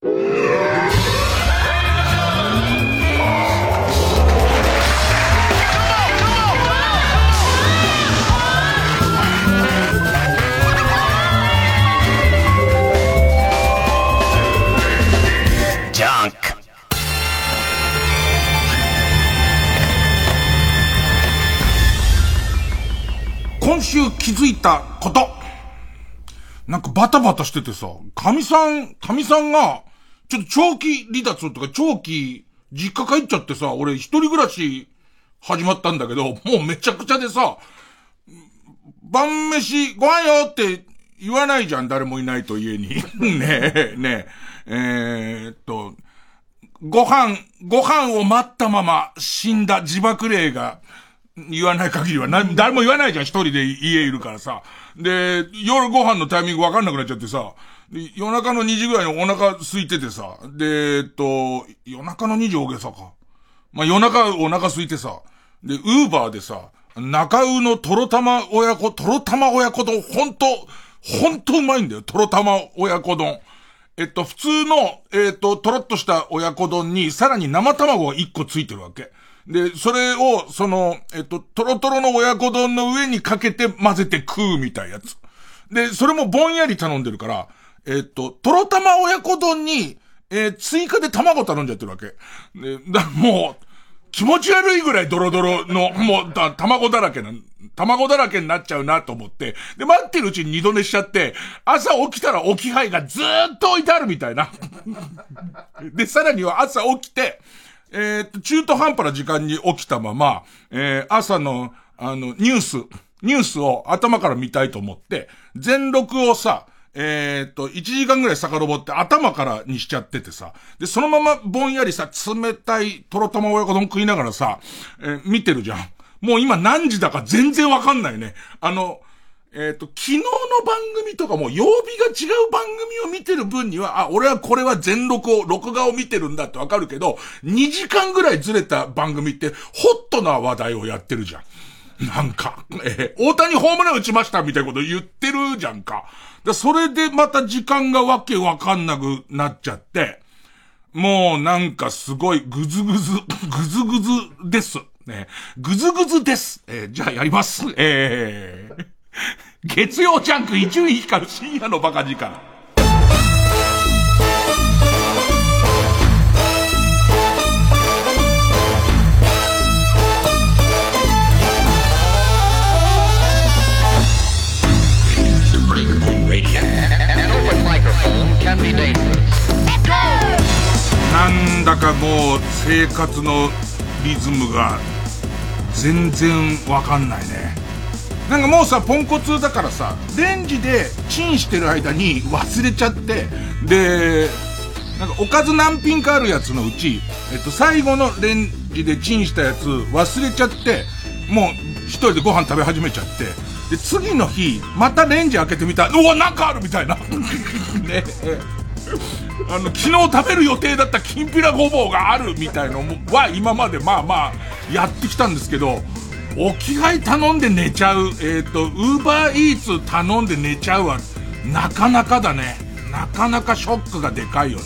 今週気づいたこと。なんかバタバタしててさ、神さん、神さんが、ちょっと長期離脱とか長期実家帰っちゃってさ、俺一人暮らし始まったんだけど、もうめちゃくちゃでさ、晩飯ご飯よって言わないじゃん、誰もいないと家に。ねえ、ねえ、えー、っと、ご飯、ご飯を待ったまま死んだ自爆霊が言わない限りは、な、誰も言わないじゃん、一人で家いるからさ。で、夜ご飯のタイミングわかんなくなっちゃってさ、夜中の2時ぐらいにお腹空いててさ、で、えっと、夜中の2時大げさか。まあ、夜中お腹空いてさ、で、ウーバーでさ、中尾のトロ玉親子、トロ玉親子丼、ほんと、ほんとうまいんだよ、トロ玉親子丼。えっと、普通の、えっと、とろっとした親子丼に、さらに生卵が1個ついてるわけ。で、それを、その、えっと、トロトロの親子丼の上にかけて混ぜて食うみたいやつ。で、それもぼんやり頼んでるから、えっと、トロ玉親子丼に、えー、追加で卵頼んじゃってるわけ。で、だ、もう、気持ち悪いぐらいドロドロの、もう、だ、卵だらけな、卵だらけになっちゃうなと思って、で、待ってるうちに二度寝しちゃって、朝起きたら置き配がずーっと置いてあるみたいな。で、さらには朝起きて、えー、っと、中途半端な時間に起きたまま、えー、朝の、あの、ニュース、ニュースを頭から見たいと思って、全録をさ、えー、っと、1時間ぐらい遡って頭からにしちゃっててさ、で、そのままぼんやりさ、冷たいとろ玉親子丼食いながらさ、えー、見てるじゃん。もう今何時だか全然わかんないね。あの、えっ、と、昨日の番組とかも曜日が違う番組を見てる分には、あ、俺はこれは全録を、録画を見てるんだってわかるけど、2時間ぐらいずれた番組って、ホットな話題をやってるじゃん。なんか、えー、大谷ホームラン打ちましたみたいなこと言ってるじゃんか。だ、それでまた時間がわけわかんなくなっちゃって、もうなんかすごいぐずぐず、ぐずぐずです。ね、ぐずぐずです。えー、じゃあやります。えー月曜ジャンク一位光る深夜のバカ時間。なんだかもう生活のリズムが全然わかんないね。なんかもうさ、ポンコツだからさ、レンジでチンしてる間に忘れちゃって、で、なんかおかず何品かあるやつのうち、えっと、最後のレンジでチンしたやつ忘れちゃって、もう一人でご飯食べ始めちゃって、で、次の日、またレンジ開けてみたら、うわ、なんかあるみたいな。ね。あの、昨日食べる予定だったきんぴらごぼうがあるみたいのは今までまあまあやってきたんですけど、置き配頼んで寝ちゃう、えっ、ー、と、ウーバーイーツ頼んで寝ちゃうは、なかなかだね。なかなかショックがでかいよね。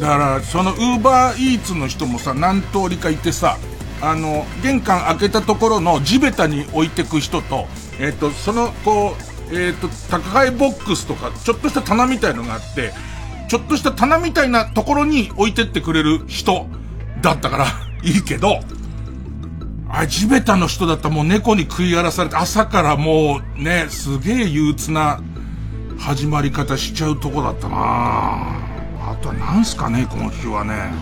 だから、そのウーバーイーツの人もさ、何通りかいてさ、あの、玄関開けたところの地べたに置いてく人と、えっ、ー、と、その、こう、えっ、ー、と、宅配ボックスとか、ちょっとした棚みたいのがあって、ちょっとした棚みたいなところに置いてってくれる人だったから いいけど、あ、地べたの人だったらもう猫に食い荒らされて、朝からもうね、すげえ憂鬱な始まり方しちゃうとこだったなあとは何すかね、今週はね。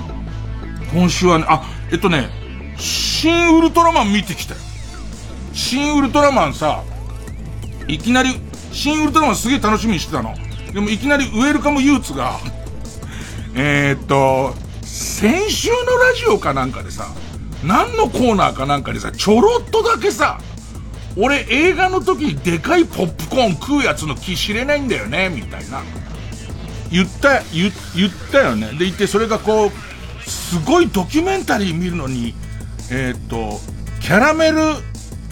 今週はね、あ、えっとね、新ウルトラマン見てきたよ。新ウルトラマンさ、いきなり、新ウルトラマンすげえ楽しみにしてたの。でもいきなりウェルカムユーツが、えー、っと、先週のラジオかなんかでさ、何のコーナーかなんかでさ、ちょろっとだけさ、俺映画の時にでかいポップコーン食うやつの気知れないんだよね、みたいな。言った、言、言ったよね。で、言って、それがこう、すごいドキュメンタリー見るのに、えっ、と、キャラメル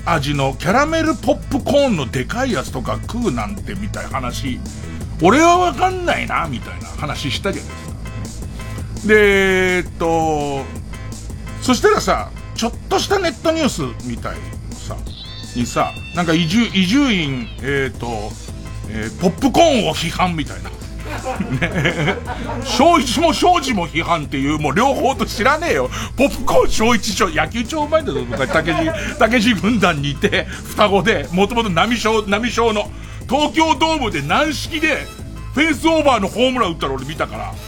味のキャラメルポップコーンのでかいやつとか食うなんてみたいな話、俺はわかんないな、みたいな話したじゃないですか。で、えっと、そしたらさ、ちょっとしたネットニュースみたいのさ、にさ、なんか移住、移住院、えっ、と、えー、ポップコーンを批判みたいな。ね正一も正治も批判っていう、もう両方と知らねえよ。ポップコーン正一野球超うまいんだぞ、昔、竹地、竹地軍団にいて、双子で、もともと波小、波小の、東京ドームで軟式で、フェンスオーバーのホームラン打ったら俺見たから。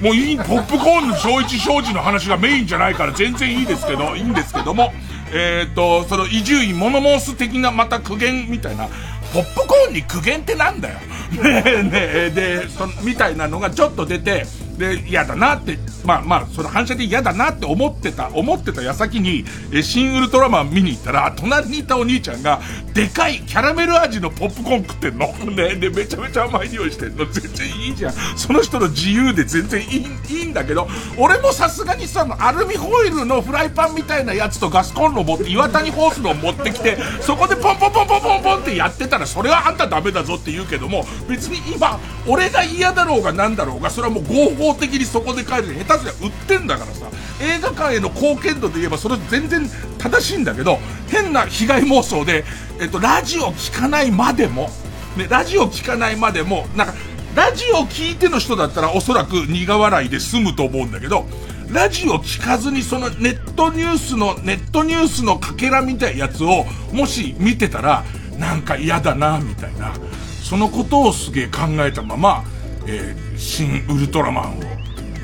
もういい、ポップコーンの正一正治の話がメインじゃないから全然いいですけど、いいんですけども、えっ、ー、と、その伊集院モノモース的なまた苦言みたいな、ポップコーンに苦言ってなんだよ。ねえ、ねえ、で、そみたいなのがちょっと出て、で、嫌だなって、まあまあ、その反射で嫌だなって思ってた、思ってた矢先に、え、新ウルトラマン見に行ったら、隣にいたお兄ちゃんが、でかいキャラメル味のポップコーン食ってんの。ね、で、めちゃめちゃ甘い匂いしてんの。全然いいじゃん。その人の自由で全然いい、いいんだけど、俺もさすがにさ、アルミホイルのフライパンみたいなやつとガスコンロ持って、岩谷ホースの持ってきて、そこでポンポンポンポンポンポンってやってたら、それはあんたダメだぞって言うけども、別に今、俺が嫌だろうが何だろうが、それはもう合法的にそこで帰る下手すりゃ売ってんだからさ、映画館への貢献度で言えばそれ全然正しいんだけど、変な被害妄想で、えっと、ラジオ聞かないまでも、ね、ラジオ聞かないまでも、なんか、ラジオ聞いての人だったらおそらく苦笑いで済むと思うんだけど、ラジオ聞かずにそのネットニュースの、ネットニュースのかけらみたいなやつを、もし見てたら、なんか嫌だな、みたいな。そのことをすげえ考えたまま、えー、新ウルトラマンを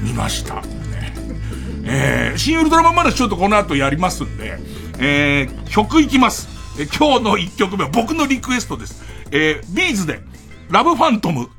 見ました。ね、えー、新ウルトラマンまだちょっとこの後やりますんで、えー、曲いきます。えー、今日の1曲目は僕のリクエストです。えー、ビーズで、ラブファントム。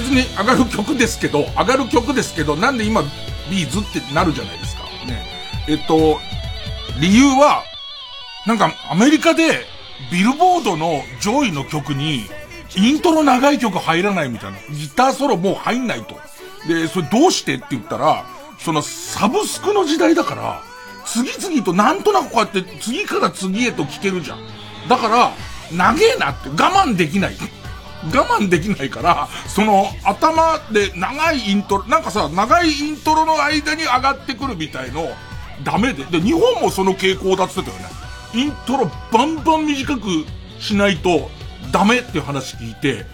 別に上がる曲ですけど、上がる曲ですけど、なんで今、ビーズってなるじゃないですか。ね。えっと、理由は、なんかアメリカで、ビルボードの上位の曲に、イントロ長い曲入らないみたいな。ギターソロもう入んないと。で、それどうしてって言ったら、そのサブスクの時代だから、次々となんとなくこうやって次から次へと聴けるじゃん。だから、長えなって我慢できない。我慢できないから、その頭で長いイントロ、なんかさ、長いイントロの間に上がってくるみたいの、ダメで。で、日本もその傾向だって言ってたよね。イントロバンバン短くしないとダメっていう話聞いて、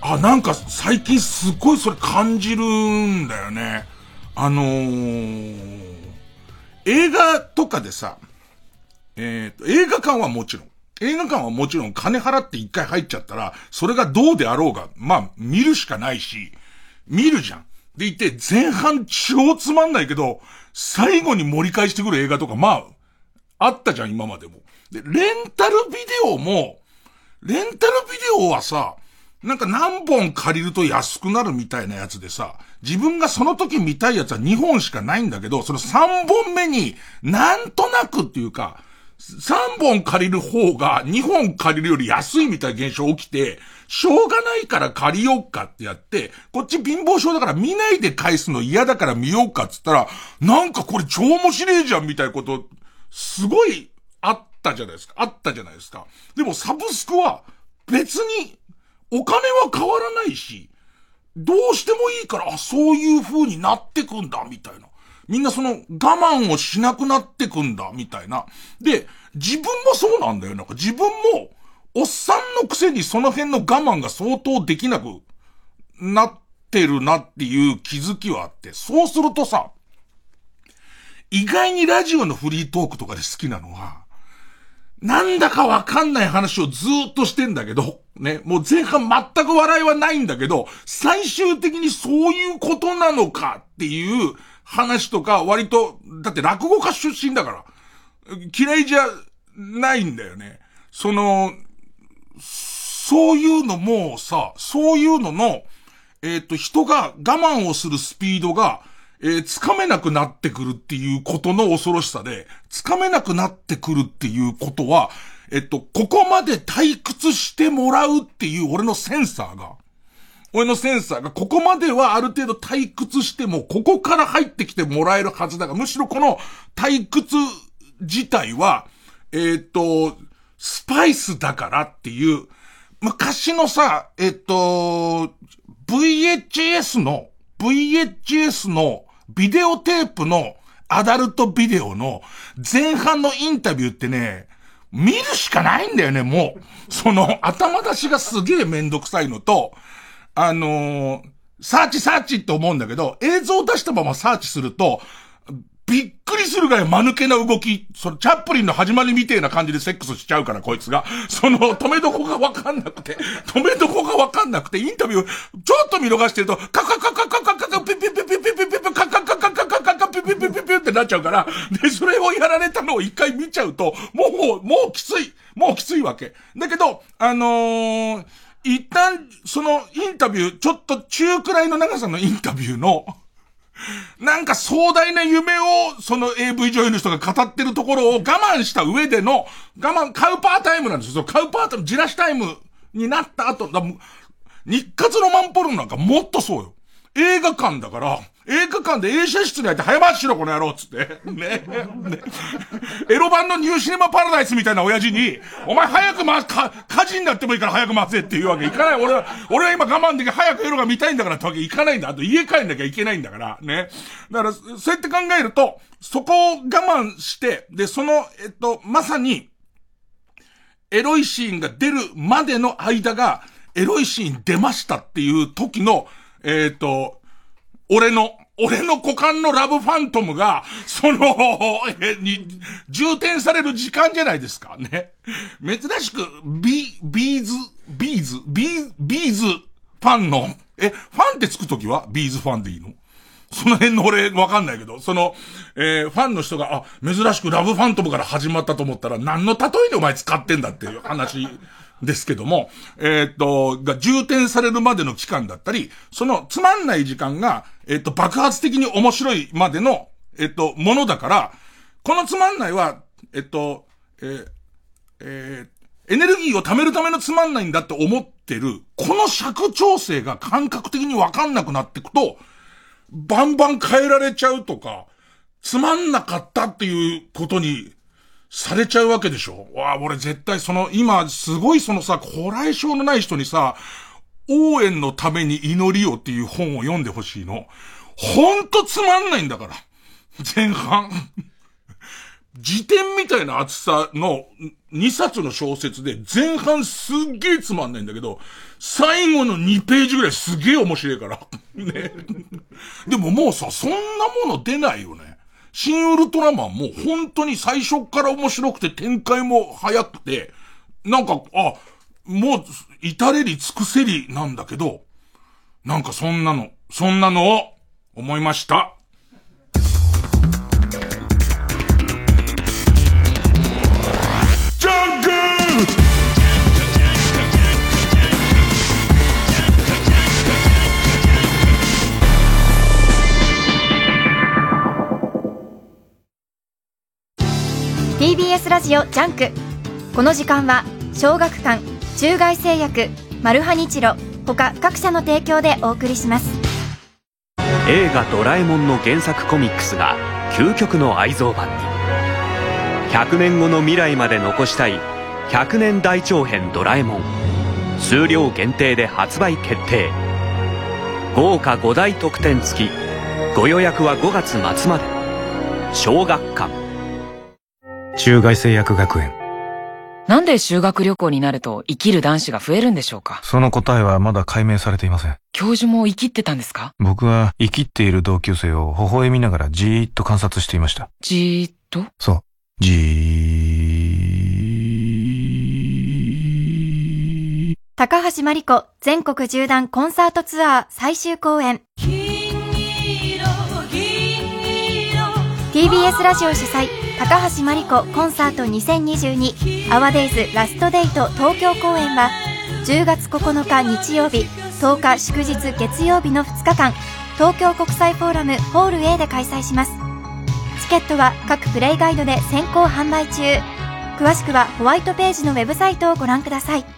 あ、なんか最近すっごいそれ感じるんだよね。あのー、映画とかでさ、えっ、ー、と、映画館はもちろん、映画館はもちろん金払って一回入っちゃったら、それがどうであろうが、まあ、見るしかないし、見るじゃん。でいて、前半超つまんないけど、最後に盛り返してくる映画とか、まあ、あったじゃん、今までも。で、レンタルビデオも、レンタルビデオはさ、なんか何本借りると安くなるみたいなやつでさ、自分がその時見たいやつは2本しかないんだけど、その3本目になんとなくっていうか、3本借りる方が2本借りるより安いみたいな現象起きて、しょうがないから借りようかってやって、こっち貧乏症だから見ないで返すの嫌だから見ようかっつったら、なんかこれ超面白いじゃんみたいなこと、すごいあったじゃないですか。あったじゃないですか。でもサブスクは別にお金は変わらないし、どうしてもいいから、あ、そういう風になってくんだ、みたいな。みんなその我慢をしなくなってくんだ、みたいな。で、自分もそうなんだよ。なんか自分も、おっさんのくせにその辺の我慢が相当できなくなってるなっていう気づきはあって、そうするとさ、意外にラジオのフリートークとかで好きなのは、なんだかわかんない話をずっとしてんだけど、ね、もう前半全く笑いはないんだけど、最終的にそういうことなのかっていう話とか割と、だって落語家出身だから、嫌いじゃないんだよね。その、そういうのもさ、そういうのの、えっ、ー、と、人が我慢をするスピードが、えー、つかめなくなってくるっていうことの恐ろしさで、つかめなくなってくるっていうことは、えっと、ここまで退屈してもらうっていう俺のセンサーが、俺のセンサーがここまではある程度退屈しても、ここから入ってきてもらえるはずだが、むしろこの退屈自体は、えっと、スパイスだからっていう、昔のさ、えっと、VHS の、VHS のビデオテープのアダルトビデオの前半のインタビューってね、見るしかないんだよね、もう。その、頭出しがすげえめんどくさいのと、あのー、サーチサーチって思うんだけど、映像を出したままサーチすると、びっくりするぐらい間抜けな動き、そのチャップリンの始まりみてえな感じでセックスしちゃうから、こいつが。その、止めどこがわかんなくて、止めどこがわかんなくて、インタビュー、ちょっと見逃してると、カカカカカカカカピピピピピピピピカカカカカカカカピピピピピってなっちゃうから、で、それをやられたのを一回見ちゃうと、もう、もうきつい。もうきついわけ。だけど、あのー、一旦、そのインタビュー、ちょっと中くらいの長さのインタビューの、なんか壮大な夢を、その AV 女優の人が語ってるところを我慢した上での、我慢、カウパータイムなんですよ。そのカウパータイム、じらしタイムになった後、日活のマンポルノなんかもっとそうよ。映画館だから、映画館で映写室に入って早回ししろこの野郎っつって。ね。ね。エロ版のニューシネマパラダイスみたいな親父に、お前早く回す、か、火事になってもいいから早く回せっていうわけいかない。俺は、俺は今我慢でき早くエロが見たいんだからってわけいかないんだ。あと家帰んなきゃいけないんだから。ね。だから、そうやって考えると、そこを我慢して、で、その、えっと、まさに、エロいシーンが出るまでの間が、エロいシーン出ましたっていう時の、えっ、と、俺の、俺の股間のラブファントムが、その、え、に、充填される時間じゃないですかね。珍しく、ビ、ビーズ、ビーズ、ビー、ビーズファンの、え、ファンってつくときはビーズファンでいいの？その辺の俺、わかんないけど、その、えー、ファンの人が、あ、珍しくラブファントムから始まったと思ったら、何の例えにお前使ってんだっていう話ですけども、えー、っと、が充填されるまでの期間だったり、そのつまんない時間が、えー、っと、爆発的に面白いまでの、えっと、ものだから、このつまんないは、えっと、えー、えー、エネルギーを貯めるためのつまんないんだって思ってる、この尺調整が感覚的にわかんなくなってくと、バンバン変えられちゃうとか、つまんなかったっていうことにされちゃうわけでしょ？わあ、俺絶対その、今、すごいそのさ、古来症のない人にさ、応援のために祈りをっていう本を読んでほしいの。ほんとつまんないんだから。前半。辞典みたいな厚さの2冊の小説で前半すっげえつまんないんだけど、最後の2ページぐらいすげえ面白いから。ね。でももうさ、そんなもの出ないよね。新ウルトラマンも本当に最初から面白くて展開も早くて、なんか、あ、もう、至れり尽くせりなんだけど、なんかそんなの、そんなのを思いました。TBS ラジオジャンク。この時間は小学館中外製薬マルハニチロ他各社の提供でお送りします。映画「ドラえもん」の原作コミックスが究極の愛蔵版に。100年後の未来まで残したい100年大長編ドラえもん。数量限定で発売決定。豪華5大特典付き。ご予約は5月末まで。小学館。中外製薬学園なんで修学旅行になると生きる男子が増えるんでしょうか？その答えはまだ解明されていません。教授も生きってたんですか？僕は生きっている同級生を微笑みながらじーっと観察していました。じーっと？そう。じー。高橋真理子全国縦断コンサートツアー最終公演。TBS ラジオ主催高橋真理子コンサート2022アワデイズラストデート東京公演は10月9日日曜日10日祝日月曜日の2日間東京国際フォーラムホール A で開催します。チケットは各プレイガイドで先行販売中。詳しくはホワイトページのウェブサイトをご覧ください。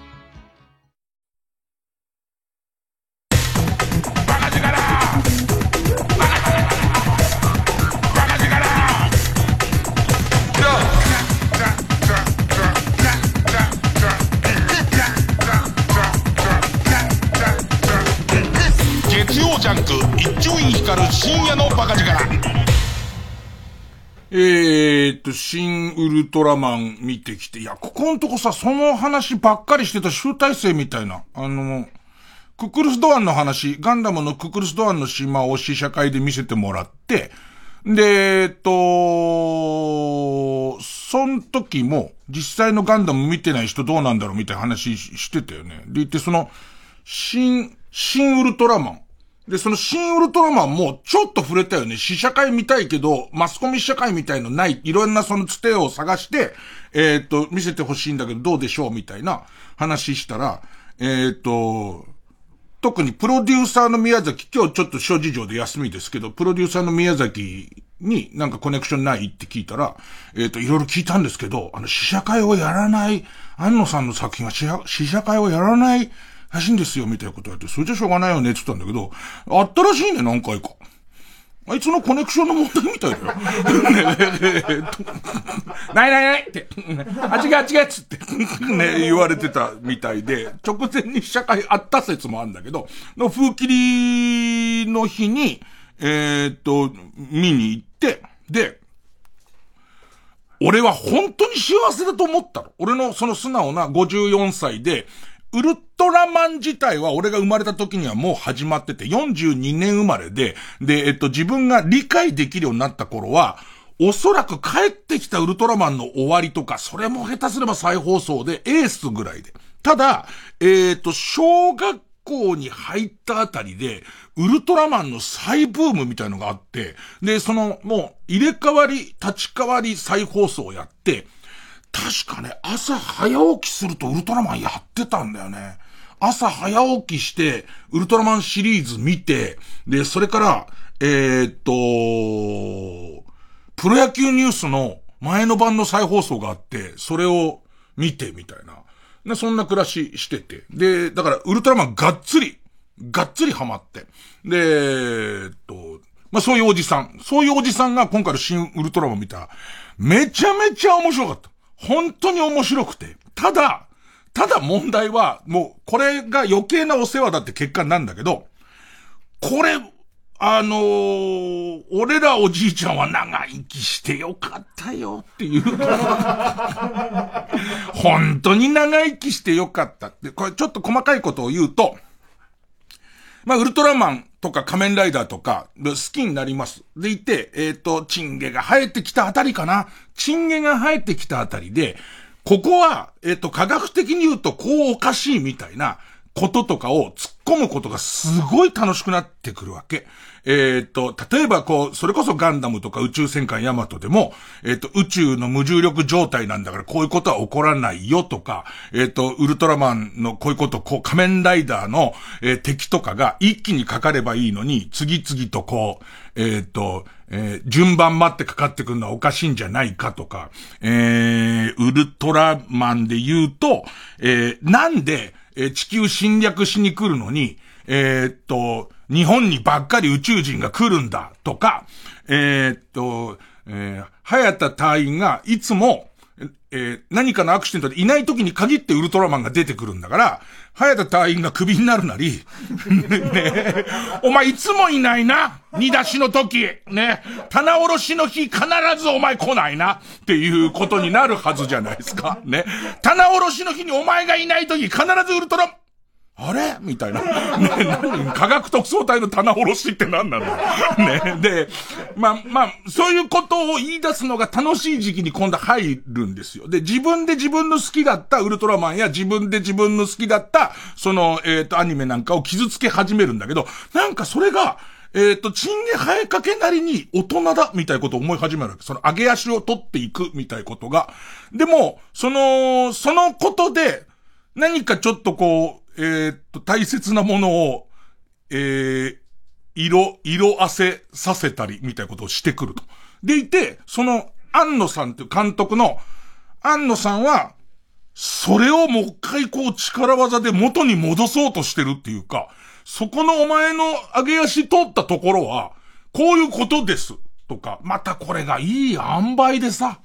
深夜のバカ力。えーっと、新ウルトラマン見てきて、いや、ここんとこさ、その話ばっかりしてた集大成みたいな、あの、ククルスドアンの話、ガンダムのククルスドアンの島を試写会で見せてもらって、で、えっと、その時も、実際のガンダム見てない人どうなんだろうみたいな話してたよね。で、言って、その、新、新ウルトラマン。で、その新ウルトラマンもちょっと触れたよね。試写会見たいけど、マスコミ試写会みたいのない、いろんなそのつてを探して、えー、っと、見せてほしいんだけどどうでしょうみたいな話したら、えー、っと、特にプロデューサーの宮崎、今日ちょっと諸事情で休みですけど、プロデューサーの宮崎になんかコネクションないって聞いたら、えっ、と、いろいろ聞いたんですけど、あの、試写会をやらない、安野さんの作品は試写会をやらないらしいんですよ、みたいなことやって、それじゃしょうがないよね、って言ったんだけど、あったらしいね、何回か。あいつのコネクションの問題みたいだよ。ないないないって。あ、違う違うっつって。ね、言われてたみたいで、直前に試写会あった説もあるんだけど、の風切りの日に、えー、っと、見に行って、で、俺は本当に幸せだと思ったの。俺のその素直な54歳で、ウルトラマン自体は俺が生まれた時にはもう始まってて、42年生まれで、で、えっと、自分が理解できるようになった頃は、おそらく帰ってきたウルトラマンの終わりとか、それも下手すれば再放送でエースぐらいで。ただ、えっ、と、小学校校に入ったあたりで、ウルトラマンの再ブームみたいのがあって、で、その、もう、入れ替わり、立ち替わり再放送をやって、確かね、朝早起きするとウルトラマンやってたんだよね。朝早起きして、ウルトラマンシリーズ見て、で、それから、えー、っと、プロ野球ニュースの前の晩の再放送があって、それを見てみたいな。そんな暮らししてて。で、だからウルトラマンがっつり、がっつりハマって。で、えっと、まあ、そういうおじさん。そういうおじさんが今回の新ウルトラマン見た。めちゃめちゃ面白かった。本当に面白くて。ただ、ただ問題は、もう、これが余計なお世話だって結果なんだけど、これ、あのー、俺らおじいちゃんは長生きしてよかったよっていう。本当に長生きしてよかったって、これちょっと細かいことを言うと、まあ、ウルトラマンとか仮面ライダーとか、好きになります。でいて、えっ、ー、と、チンゲが生えてきたあたりかな。チンゲが生えてきたあたりで、ここは、えっ、ー、と、科学的に言うとこうおかしいみたいなこととかを突っ込むことがすごい楽しくなってくるわけ。えっ、と、例えばこう、それこそガンダムとか宇宙戦艦ヤマトでも、えっ、と、宇宙の無重力状態なんだからこういうことは起こらないよとか、えっ、と、ウルトラマンのこういうこと、こう、仮面ライダーの、え敵とかが一気にかかればいいのに、次々とこう、えっ、と、えー、順番待ってかかってくるのはおかしいんじゃないかとか、えー、ウルトラマンで言うと、えー、なんで、えー、地球侵略しに来るのに、えー、っと、日本にばっかり宇宙人が来るんだとか、えー、っと、えー、早田隊員がいつも、えー、何かのアクシデントでいない時に限ってウルトラマンが出てくるんだから、早田隊員がクビになるなり、ねお前いつもいないな煮出しの時、ね、棚卸しの日必ずお前来ないなっていうことになるはずじゃないですか。ね。棚卸しの日にお前がいない時必ずウルトラ、あれ？みたいな。ね、科学特捜隊の棚卸しって何なんだ ね。で、まあ、まあ、そういうことを言い出すのが楽しい時期に今度入るんですよ。で、自分で自分の好きだったウルトラマンや自分で自分の好きだった、その、えっ、ー、と、アニメなんかを傷つけ始めるんだけど、なんかそれが、えっ、ー、と、チンゲ生えかけなりに大人だ、みたいなことを思い始めるわけ。その上げ足を取っていく、みたいなことが。でも、その、そのことで、何かちょっとこう、えー、っと、大切なものを、えー、色、色あせさせたり、みたいなことをしてくると。でいて、その、安野さんっていう監督の、安野さんは、それをもう一回こう力技で元に戻そうとしてるっていうか、そこのお前の上げ足取ったところは、こういうことです。とか、またこれがいい塩梅でさ、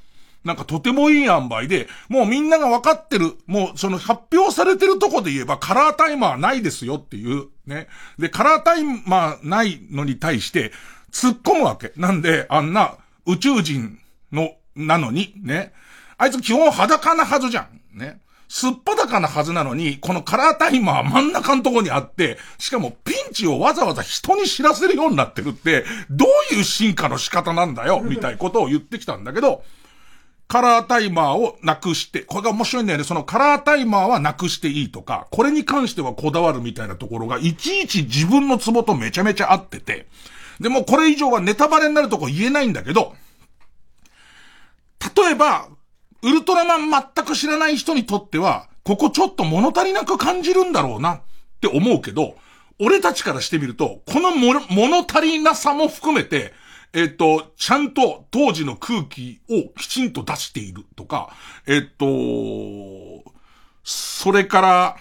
なんかとてもいい塩梅で、もうみんなが分かってる、もうその発表されてるとこで言えばカラータイマーないですよっていう、ね。で、カラータイマーないのに対して、突っ込むわけ。なんで、あんな宇宙人の、なのに、ね。あいつ基本裸なはずじゃん。ね。すっぱだかなはずなのに、このカラータイマー真ん中のとこにあって、しかもピンチをわざわざ人に知らせるようになってるって、どういう進化の仕方なんだよ、みたいなことを言ってきたんだけど、カラータイマーをなくして、これが面白いんだよね。そのカラータイマーはなくしていいとか、これに関してはこだわるみたいなところが、いちいち自分のツボとめちゃめちゃ合ってて、でもこれ以上はネタバレになるとこ言えないんだけど、例えば、ウルトラマン全く知らない人にとっては、ここちょっと物足りなく感じるんだろうなって思うけど、俺たちからしてみると、この物足りなさも含めて、えっと、ちゃんと当時の空気をきちんと出しているとか、えっと、それから、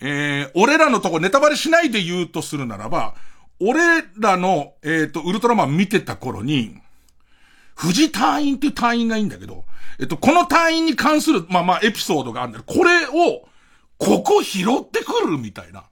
えー、俺らのとこネタバレしないで言うとするならば、俺らの、えっ、と、ウルトラマン見てた頃に、藤隊員っていう隊員がいいんだけど、えっと、この隊員に関する、まあまあエピソードがあるんだけど、これを、ここ拾ってくるみたいな。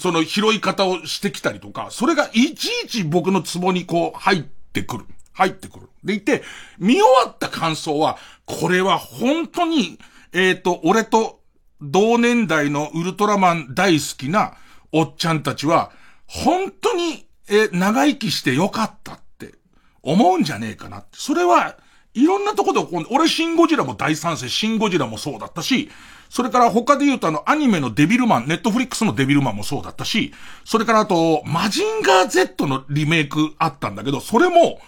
その拾い方をしてきたりとか、それがいちいち僕のツボにこう入ってくる。入ってくる。でいて、見終わった感想は、これは本当に、えっ、ー、と、俺と同年代のウルトラマン大好きなおっちゃんたちは、本当に、えー、長生きしてよかったって思うんじゃねえかな。それは、いろんなとこで起こる。俺、シンゴジラも大賛成、シンゴジラもそうだったし、それから他で言うとあの、アニメのデビルマン、ネットフリックスのデビルマンもそうだったし、それからあと、マジンガー Z のリメイクあったんだけど、それも、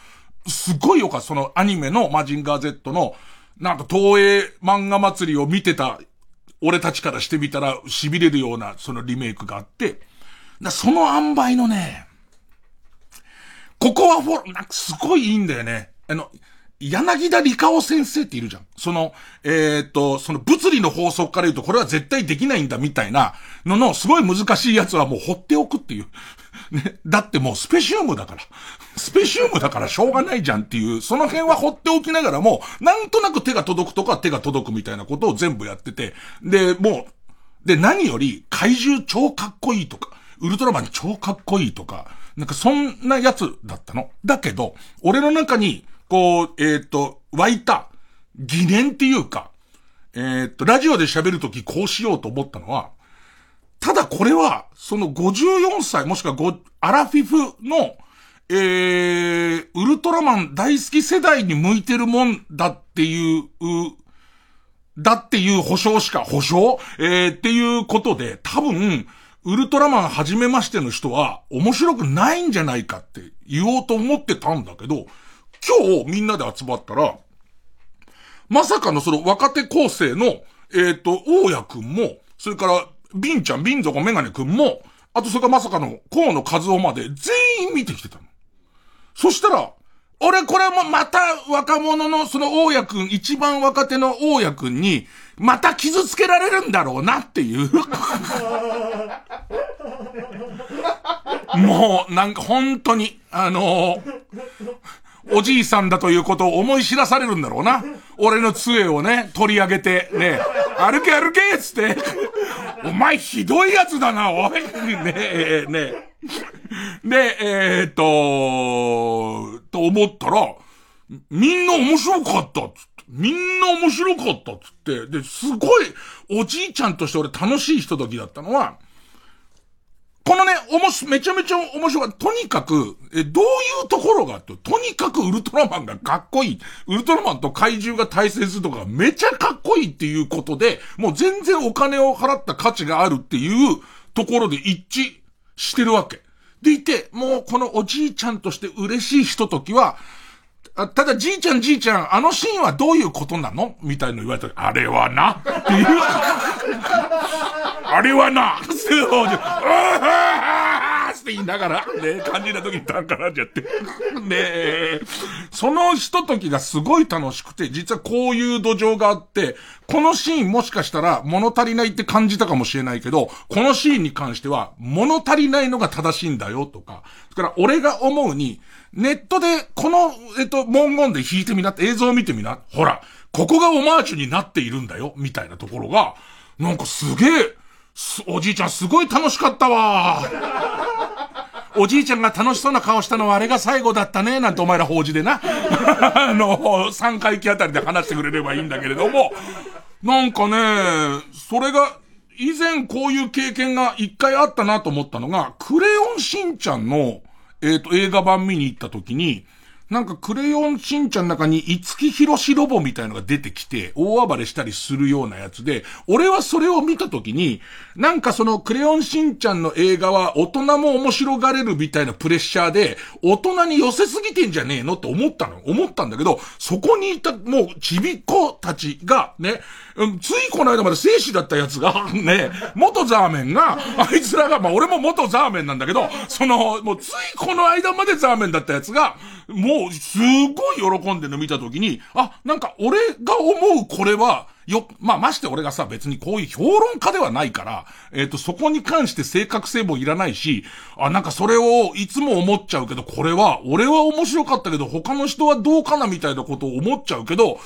すごいよかそのアニメのマジンガー Z の、なんか東映漫画祭りを見てた俺たちからしてみたら痺れるようなそのリメイクがあって、だその塩梅のね、ここはフォなんかすごいいいんだよね。あの、柳田理香夫先生っているじゃん。その、えー、っと、その物理の法則から言うとこれは絶対できないんだみたいなののすごい難しいやつはもう放っておくっていう。ね。だってもうスペシウムだから。スペシウムだからしょうがないじゃんっていう、その辺は放っておきながらも、なんとなく手が届くとか手が届くみたいなことを全部やってて。で、もう、で、何より怪獣超かっこいいとか、ウルトラマン超かっこいいとか、なんかそんなやつだったの。だけど、俺の中に、こう、えっ、ー、と、湧いた。疑念っていうか、えっ、と、ラジオで喋るときこうしようと思ったのは、ただこれは、その54歳、もしくは5、アラフィフの、えー、ウルトラマン大好き世代に向いてるもんだっていう、うだっていう保証しか、保証？えー、っていうことで、多分、ウルトラマン初めましての人は面白くないんじゃないかって言おうと思ってたんだけど、今日みんなで集まったら、まさかのその若手構成の、えっ、ー、と、大家くんも、それから、ビンちゃん、ビン族メガネくんも、あとそれからまさかの河野和夫まで全員見てきてたの。そしたら、俺これもまた若者のその大家くん、一番若手の大家くんに、また傷つけられるんだろうなっていう。もう、なんか本当に、あのー、おじいさんだということを思い知らされるんだろうな。俺の杖をね、取り上げて、ね、歩け歩けっつって。お前ひどいやつだな、おい。ねえ、ねえで、えー、っと、と思ったら、みんな面白かったっつって。みんな面白かったっつって。で、すごい、おじいちゃんとして俺楽しいひとときだったのは、このね、おもし、めちゃめちゃ面白い。とにかく、え、どういうところがと、とにかくウルトラマンがかっこいい。ウルトラマンと怪獣が対戦するとかめちゃかっこいいっていうことで、もう全然お金を払った価値があるっていうところで一致してるわけ。でいて、もうこのおじいちゃんとして嬉しいひとときは、ただじいちゃんじいちゃん、あのシーンはどういうことなの？みたいの言われたら、あれはな。っていう。あれはな、そう、ああって言いながら、ね、感じな時にタンカランじゃって。ねそのひとときがすごい楽しくて、実はこういう土壌があって、このシーンもしかしたら物足りないって感じたかもしれないけど、このシーンに関しては物足りないのが正しいんだよとか、それから俺が思うに、ネットでこの、えっと、文言で弾いてみなって、映像を見てみな。ほら、ここがオマージュになっているんだよ、みたいなところが、なんかすげえ、おじいちゃんすごい楽しかったわ。おじいちゃんが楽しそうな顔したのはあれが最後だったね、なんてお前ら法事でな。あの、3回忌あたりで話してくれればいいんだけれども、なんかね、それが、以前こういう経験が一回あったなと思ったのが、クレヨンしんちゃんの、えっ、ー、と、映画版見に行った時に、なんかクレヨンしんちゃんの中に五木ひろしロボみたいのが出てきて、大暴れしたりするようなやつで、俺はそれを見たときに、なんかそのクレヨンしんちゃんの映画は大人も面白がれるみたいなプレッシャーで、大人に寄せすぎてんじゃねえのって思ったの。思ったんだけど、そこにいたもうちびっ子たちが、ね、ついこの間まで生死だったやつが、ね、元ザーメンが、あいつらが、まあ俺も元ザーメンなんだけど、その、もうついこの間までザーメンだったやつが、もうすごい喜んでるの見たときに、あ、なんか俺が思うこれは、よ、まあ、まして俺がさ、別にこういう評論家ではないから、えっ、ー、と、そこに関して正確性もいらないし、あ、なんかそれをいつも思っちゃうけど、これは、俺は面白かったけど、他の人はどうかなみたいなことを思っちゃうけど、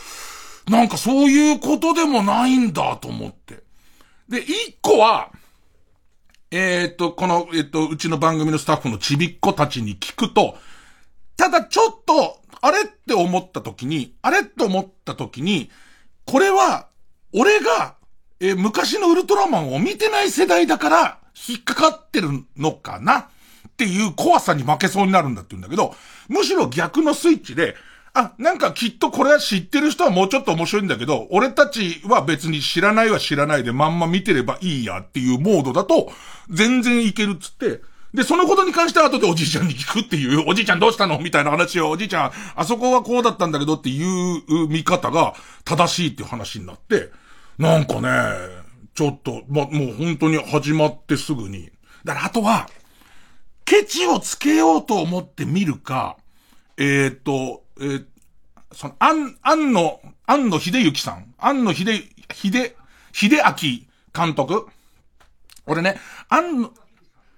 なんかそういうことでもないんだと思って。で、一個は、えっ、と、この、えっ、と、うちの番組のスタッフのちびっ子たちに聞くと、ただちょっと、あれって思った時に、あれって思った時に、これは、俺が、えー、昔のウルトラマンを見てない世代だから、引っかかってるのかなっていう怖さに負けそうになるんだって言うんだけど、むしろ逆のスイッチで、あ、なんかきっとこれは知ってる人はもうちょっと面白いんだけど、俺たちは別に知らないは知らないでまんま見てればいいやっていうモードだと、全然いけるっつって、で、そのことに関しては後でおじいちゃんに聞くっていう、おじいちゃんどうしたのみたいな話を、おじいちゃん、あそこはこうだったんだけどっていう見方が正しいっていう話になって、なんかね、ちょっと、ま、もう本当に始まってすぐに。だからあとは、ケチをつけようと思って見るか、えっ、ー、と、えー、その、安、安野、安野秀幸さん。安野秀、秀、秀明監督俺ね、安野、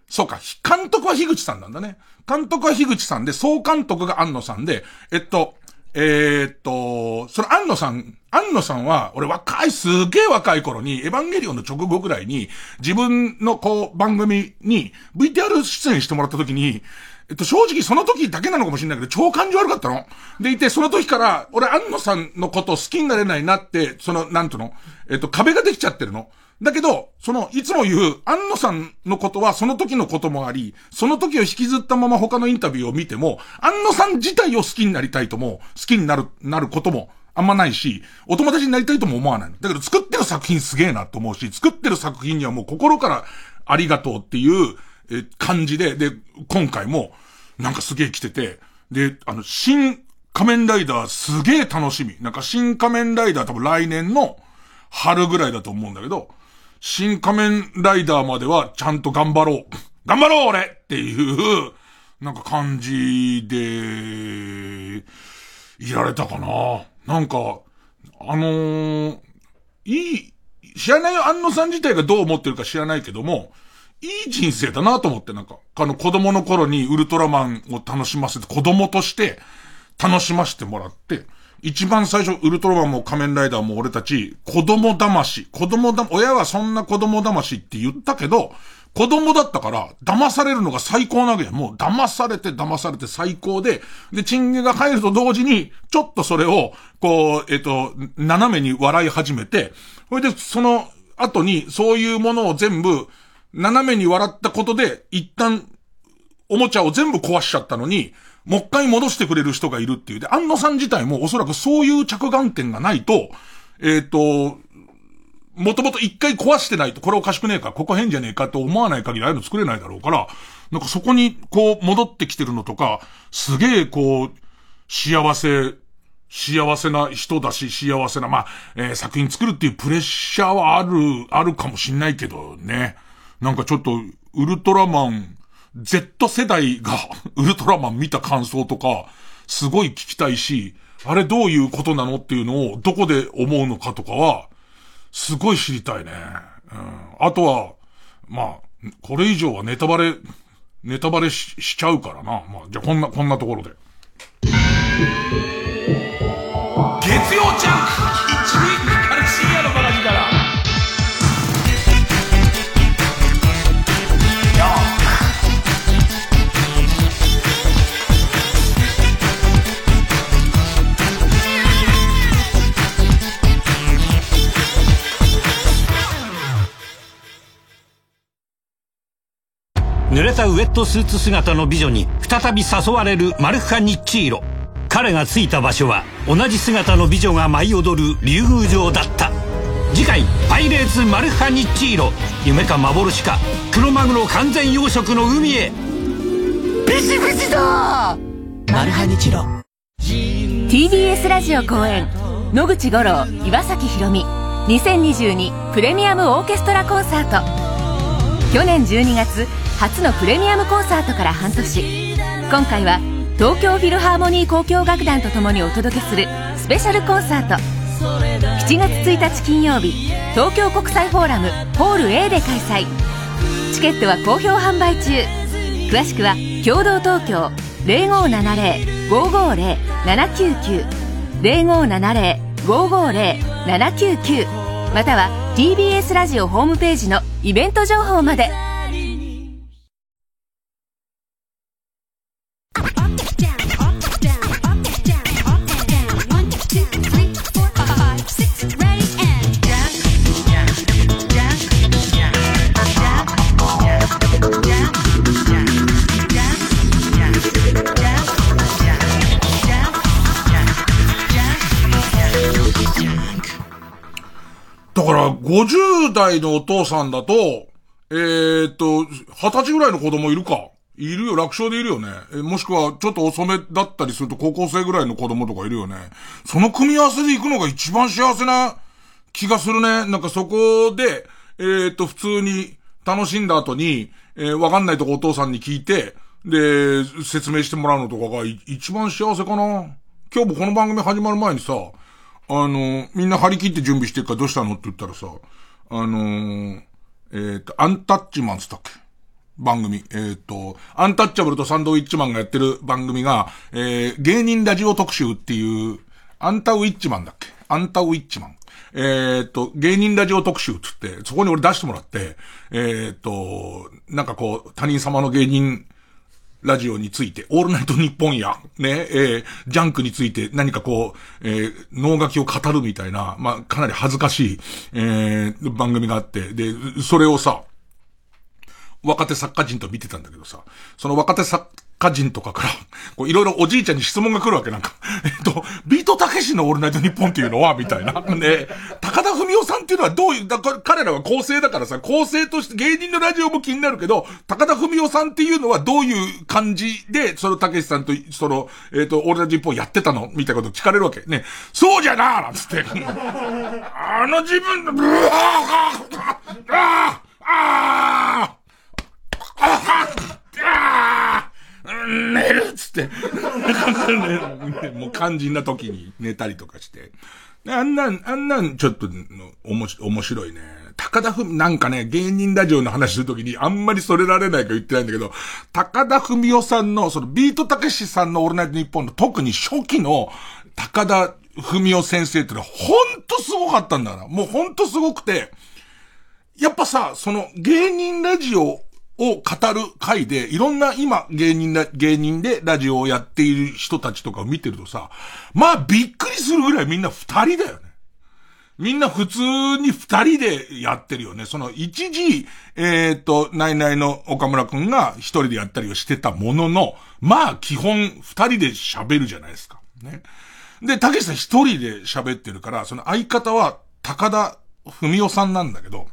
そうか、監督は樋口さんなんだね。監督は樋口さんで、総監督が安野さんで、えっと、えー、っと、その安野さん、安野さんは、俺若い、すげえ若い頃に、エヴァンゲリオンの直後ぐらいに、自分のこう、番組に VTR 出演してもらった時に、えっと、正直その時だけなのかもしれないけど、超感じ悪かったの。でいて、その時から、俺、安野さんのこと好きになれないなって、その、なんとの、えっと、壁ができちゃってるの。だけど、その、いつも言う、安野さんのことはその時のこともあり、その時を引きずったまま他のインタビューを見ても、安野さん自体を好きになりたいとも、好きになる、なることもあんまないし、お友達になりたいとも思わない。だけど作ってる作品すげえなと思うし、作ってる作品にはもう心からありがとうっていうえ感じで、で、今回もなんかすげえ来てて、で、あの、新仮面ライダーすげえ楽しみ。なんか新仮面ライダー多分来年の春ぐらいだと思うんだけど、新仮面ライダーまではちゃんと頑張ろう。頑張ろう俺っていう、なんか感じで、いられたかな。なんか、あのー、いい、知らない、安野さん自体がどう思ってるか知らないけども、いい人生だなと思って、なんか、あの子供の頃にウルトラマンを楽しませて、子供として楽しませてもらって、一番最初、ウルトラマンも仮面ライダーも俺たち、子供騙し、子供だ、親はそんな子供騙しって言ったけど、子供だったから、騙されるのが最高なわけもう、騙されて騙されて最高で、で、チンゲが入ると同時に、ちょっとそれを、こう、えっと、斜めに笑い始めて、それで、その後に、そういうものを全部、斜めに笑ったことで、一旦、おもちゃを全部壊しちゃったのに、もう一回戻してくれる人がいるっていう。で、安野さん自体もおそらくそういう着眼点がないと、えっ、ー、と、もともと一回壊してないと、これおかしくねえか、ここ変じゃねえかと思わない限りああいうの作れないだろうから、なんかそこにこう戻ってきてるのとか、すげえこう、幸せ、幸せな人だし、幸せな、まあ、えー、作品作るっていうプレッシャーはある、あるかもしんないけどね。なんかちょっと、ウルトラマン、Z 世代が ウルトラマン見た感想とか、すごい聞きたいし、あれどういうことなのっていうのをどこで思うのかとかは、すごい知りたいね。うん。あとは、まあ、これ以上はネタバレ、ネタバレししちゃうからな。まあ、じゃあこんな、こんなところで。月曜ジャンク濡れたウェットスーツ姿の美女に再び誘われるマルフカ・ニッチーロ。彼が着いた場所は同じ姿の美女が舞い踊る竜宮城だった。次回「パイレーツマルファニッチーロ」夢か幻かクロマグロ完全養殖の海へ。ビシビシだマルハニチロ。TBS ラジオ公演野口五郎岩崎宏美。2022プレミアムオーケストラコンサート。去年12月初のプレミアムコンサートから半年。今回は東京フィルハーモニー交響楽団とともにお届けするスペシャルコンサート。7月1日金曜日東京国際フォーラムホール A で開催。チケットは好評販売中。詳しくは共同東京0570-550-799 0570-550-799または TBS ラジオホームページのイベント情報まで。代のお父さんだと、えー、っと、20歳ぐらいの子供いるか。いるよ、楽勝でいるよね。えもしくは、ちょっと遅めだったりすると高校生ぐらいの子供とかいるよね。その組み合わせで行くのが一番幸せな気がするね。なんかそこで、えー、っと、普通に楽しんだ後に、えー、わかんないとこお父さんに聞いて、で、説明してもらうのとかが一番幸せかな。今日もこの番組始まる前にさ、あの、みんな張り切って準備してるからどうしたのって言ったらさ、あのー、えっ、ー、と、アンタッチマンつったっけ？番組。えっ、ー、と、アンタッチャブルとサンドウィッチマンがやってる番組が、えー、芸人ラジオ特集っていう、アンタウィッチマンだっけ？アンタウィッチマン。えっ、と、芸人ラジオ特集つって、そこに俺出してもらって、えっ、と、なんかこう、他人様の芸人ラジオについて、オールナイトニッポンや、ね、えー、ジャンクについて何かこう、えー、脳書きを語るみたいな、まあ、かなり恥ずかしい、えー、番組があって、で、それをさ、若手作家人と見てたんだけどさ、その若手作家人とかから、こういろいろおじいちゃんに質問が来るわけなんか、えっと、ビートたけしのオールナイトニッポンっていうのは、みたいな。で、高田文夫さんっていうのはどういう、だから彼らは構成だからさ、構成として芸人のラジオも気になるけど、高田文夫さんっていうのはどういう感じで、そのたけしさんと、その、えっ、と、オールナイトニッポンやってたの？みたいなこと聞かれるわけ。ね、そうじゃなーなんつって。あの自分の、ブワーああああ寝るっつって。もう肝心な時に寝たりとかして。あんなん、あんなんちょっと、おもし、面白いね。高田文、なんかね、芸人ラジオの話するときにあんまりそれられないか言ってないんだけど、高田文夫さんの、そのビートたけしさんのオールナイトニッポンの特に初期の高田文夫先生ってのはほんとすごかったんだな。もうほんとすごくて、やっぱさ、その芸人ラジオを語る回で、いろんな今芸人だ、芸人でラジオをやっている人たちとかを見てるとさ、まあびっくりするぐらいみんな二人だよね。みんな普通に二人でやってるよね。その一時、えっ、ー、と、ナイナイの岡村くんが一人でやったりをしてたものの、まあ基本二人で喋るじゃないですか。ね。で、たけしさん一人で喋ってるから、その相方は高田文夫さんなんだけど、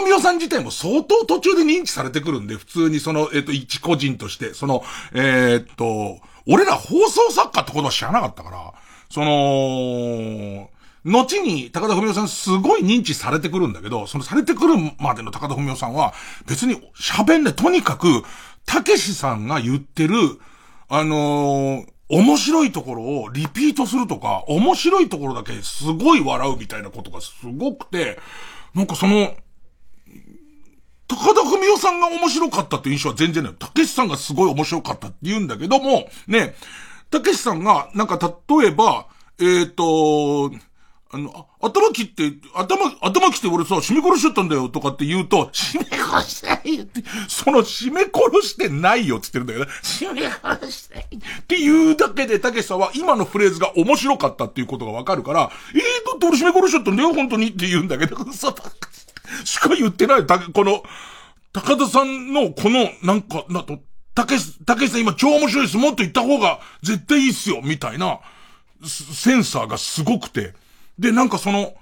高田文夫さん自体も相当途中で認知されてくるんで、普通にその、えっ、ー、と、一個人として、その、えー、っと、俺ら放送作家ってことは知らなかったから、その、後に高田文夫さんすごい認知されてくるんだけど、そのされてくるまでの高田文夫さんは、別に喋んで、とにかく、たけしさんが言ってる、あのー、面白いところをリピートするとか、面白いところだけすごい笑うみたいなことがすごくて、なんかその、高田文夫さんが面白かったって印象は全然ない。たけしさんがすごい面白かったって言うんだけども、ね、たけしさんが、なんか例えば、えっ、ー、と、あの、頭切って、頭、頭切って俺さ、締め殺しちゃったんだよとかって言うと、締め殺してないよって、その締め殺してないよって言ってるんだけど、締め殺してないって言うだけで、たけしさんは今のフレーズが面白かったっていうことがわかるから、えー、だって俺締め殺しちゃったんだよ、本当にって言うんだけど、嘘ばっかしか言ってない。た、この、高田さんのこの、なんか、なと、たけし、たけしさん今超面白いです。もっと言った方が絶対いいっすよ。みたいな、センサーがすごくて。で、なんかその、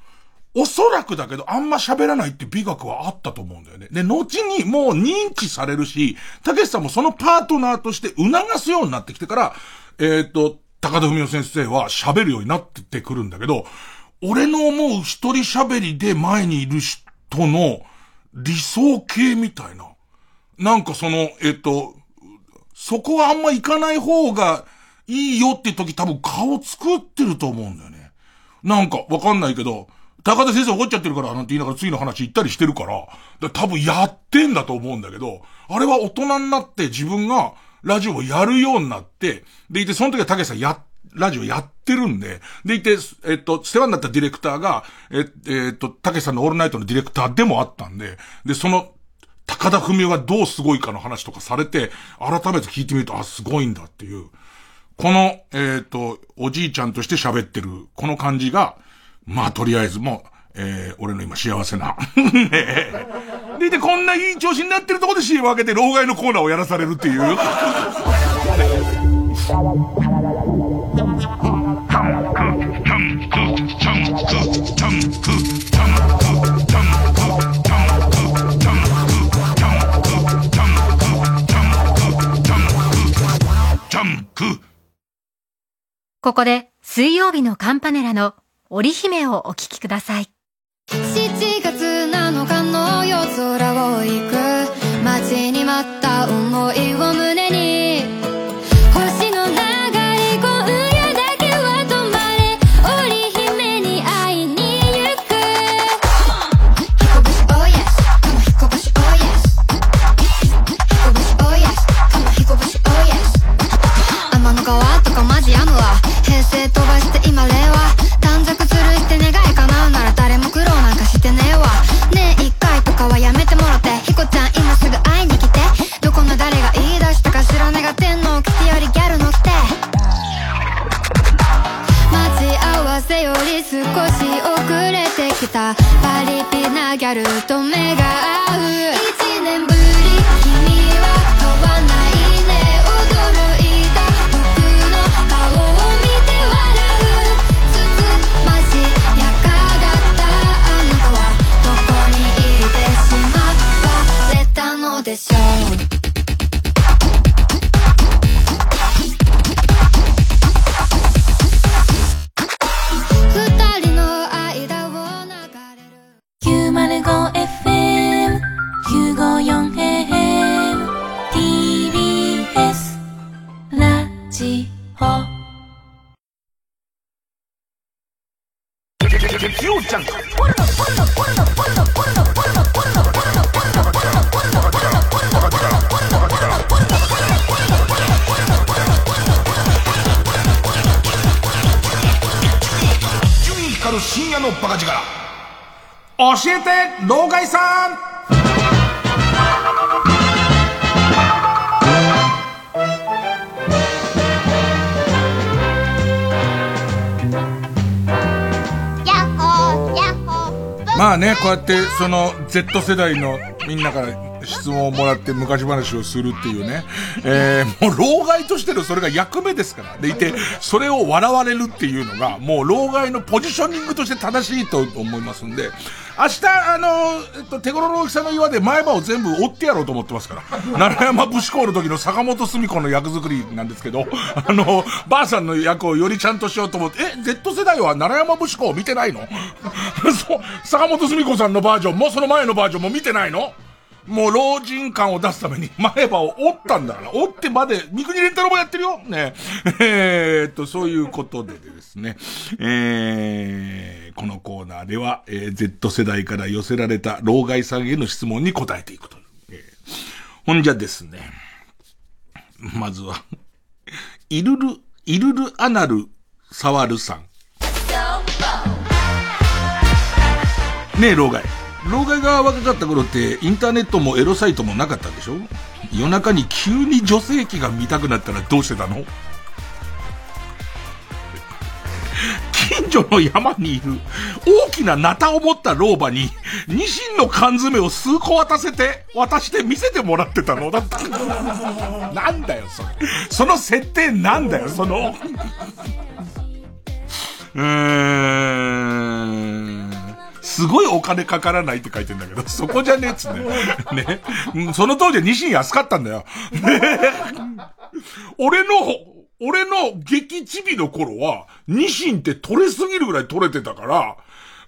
おそらくだけど、あんま喋らないって美学はあったと思うんだよね。で、後にもう認知されるし、たけしさんもそのパートナーとして促すようになってきてから、えっ、ー、と、高田文夫先生は喋るようになってくるんだけど、俺の思う一人喋りで前にいる人との理想形みたいな。なんかその、えっ、と、そこはあんま行かない方がいいよって時多分顔作ってると思うんだよね。なんかわかんないけど、高田先生怒っちゃってるからなんて言いながら次の話行ったりしてるから、から多分やってんだと思うんだけど、あれは大人になって自分がラジオをやるようになって、でいて、その時は竹さんやっ、ラジオやってるんで、でいて、えっと、世話になったディレクターが、ええっと、竹さんのオールナイトのディレクターでもあったんで、で、その、高田文夫がどうすごいかの話とかされて、改めて聞いてみると、あ、すごいんだっていう。この、えっ、と、おじいちゃんとして喋ってる、この感じが、まあ、とりあえずもう、えー、俺の今幸せな。で、で、こんないい調子になってるとこで CM 分けて、老害のコーナーをやらされるっていう。クここで水曜日のカンパネラの織姫をお聴きください。7月7日の夜空を行く。待ちに待った思いを平成飛ばして今令和短冊吊るして願い叶うなら誰も苦労なんかしてねえわ。ねえ一回とかはやめてもらって。ヒコちゃん今すぐ会いに来て。どこの誰が言い出したか知らねが天皇来てよりギャルの来て。待ち合わせより少し遅れてきた。パリピなギャルと目が合う。うやって、その、Z 世代のみんなから質問をもらって昔話をするっていうね。えー、もう老害としてのそれが役目ですから。でいて、それを笑われるっていうのが、もう老害のポジショニングとして正しいと思いますんで、明日、あの、えっと、手頃の大きさの岩で前歯を全部折ってやろうと思ってますから。奈良山武士公の時の坂本澄子の役作りなんですけど、あの、ばあさんの役をよりちゃんとしようと思って、え、Z 世代は奈良山武士公を見てないの、坂本澄子さんのバージョンもその前のバージョンも見てないの？もう老人感を出すために前歯を折ったんだから、折ってまで、三国連太郎もやってるよね。えーっと、そういうことでですね、えー、このコーナーでは、えー Z 世代から寄せられた老害さんへの質問に答えていくという。えーほんじゃですね、まずは、イルル、イルルアナル触るさん。ねえ、老害。老害が若かった頃って、インターネットもエロサイトもなかったでしょ？夜中に急に女性器が見たくなったらどうしてたの？近所の山にいる大きなナタを持った老婆にニシンの缶詰を数個渡せて、渡して見せてもらってたの？だった。なんだよ、それ。その設定なんだよ、その。うーん。すごいお金かからないって書いてんだけど、そこじゃねえっつね。ね。うんその当時はニシン安かったんだよ。ね俺の、俺の激チビの頃は、ニシンって取れすぎるぐらい取れてたから、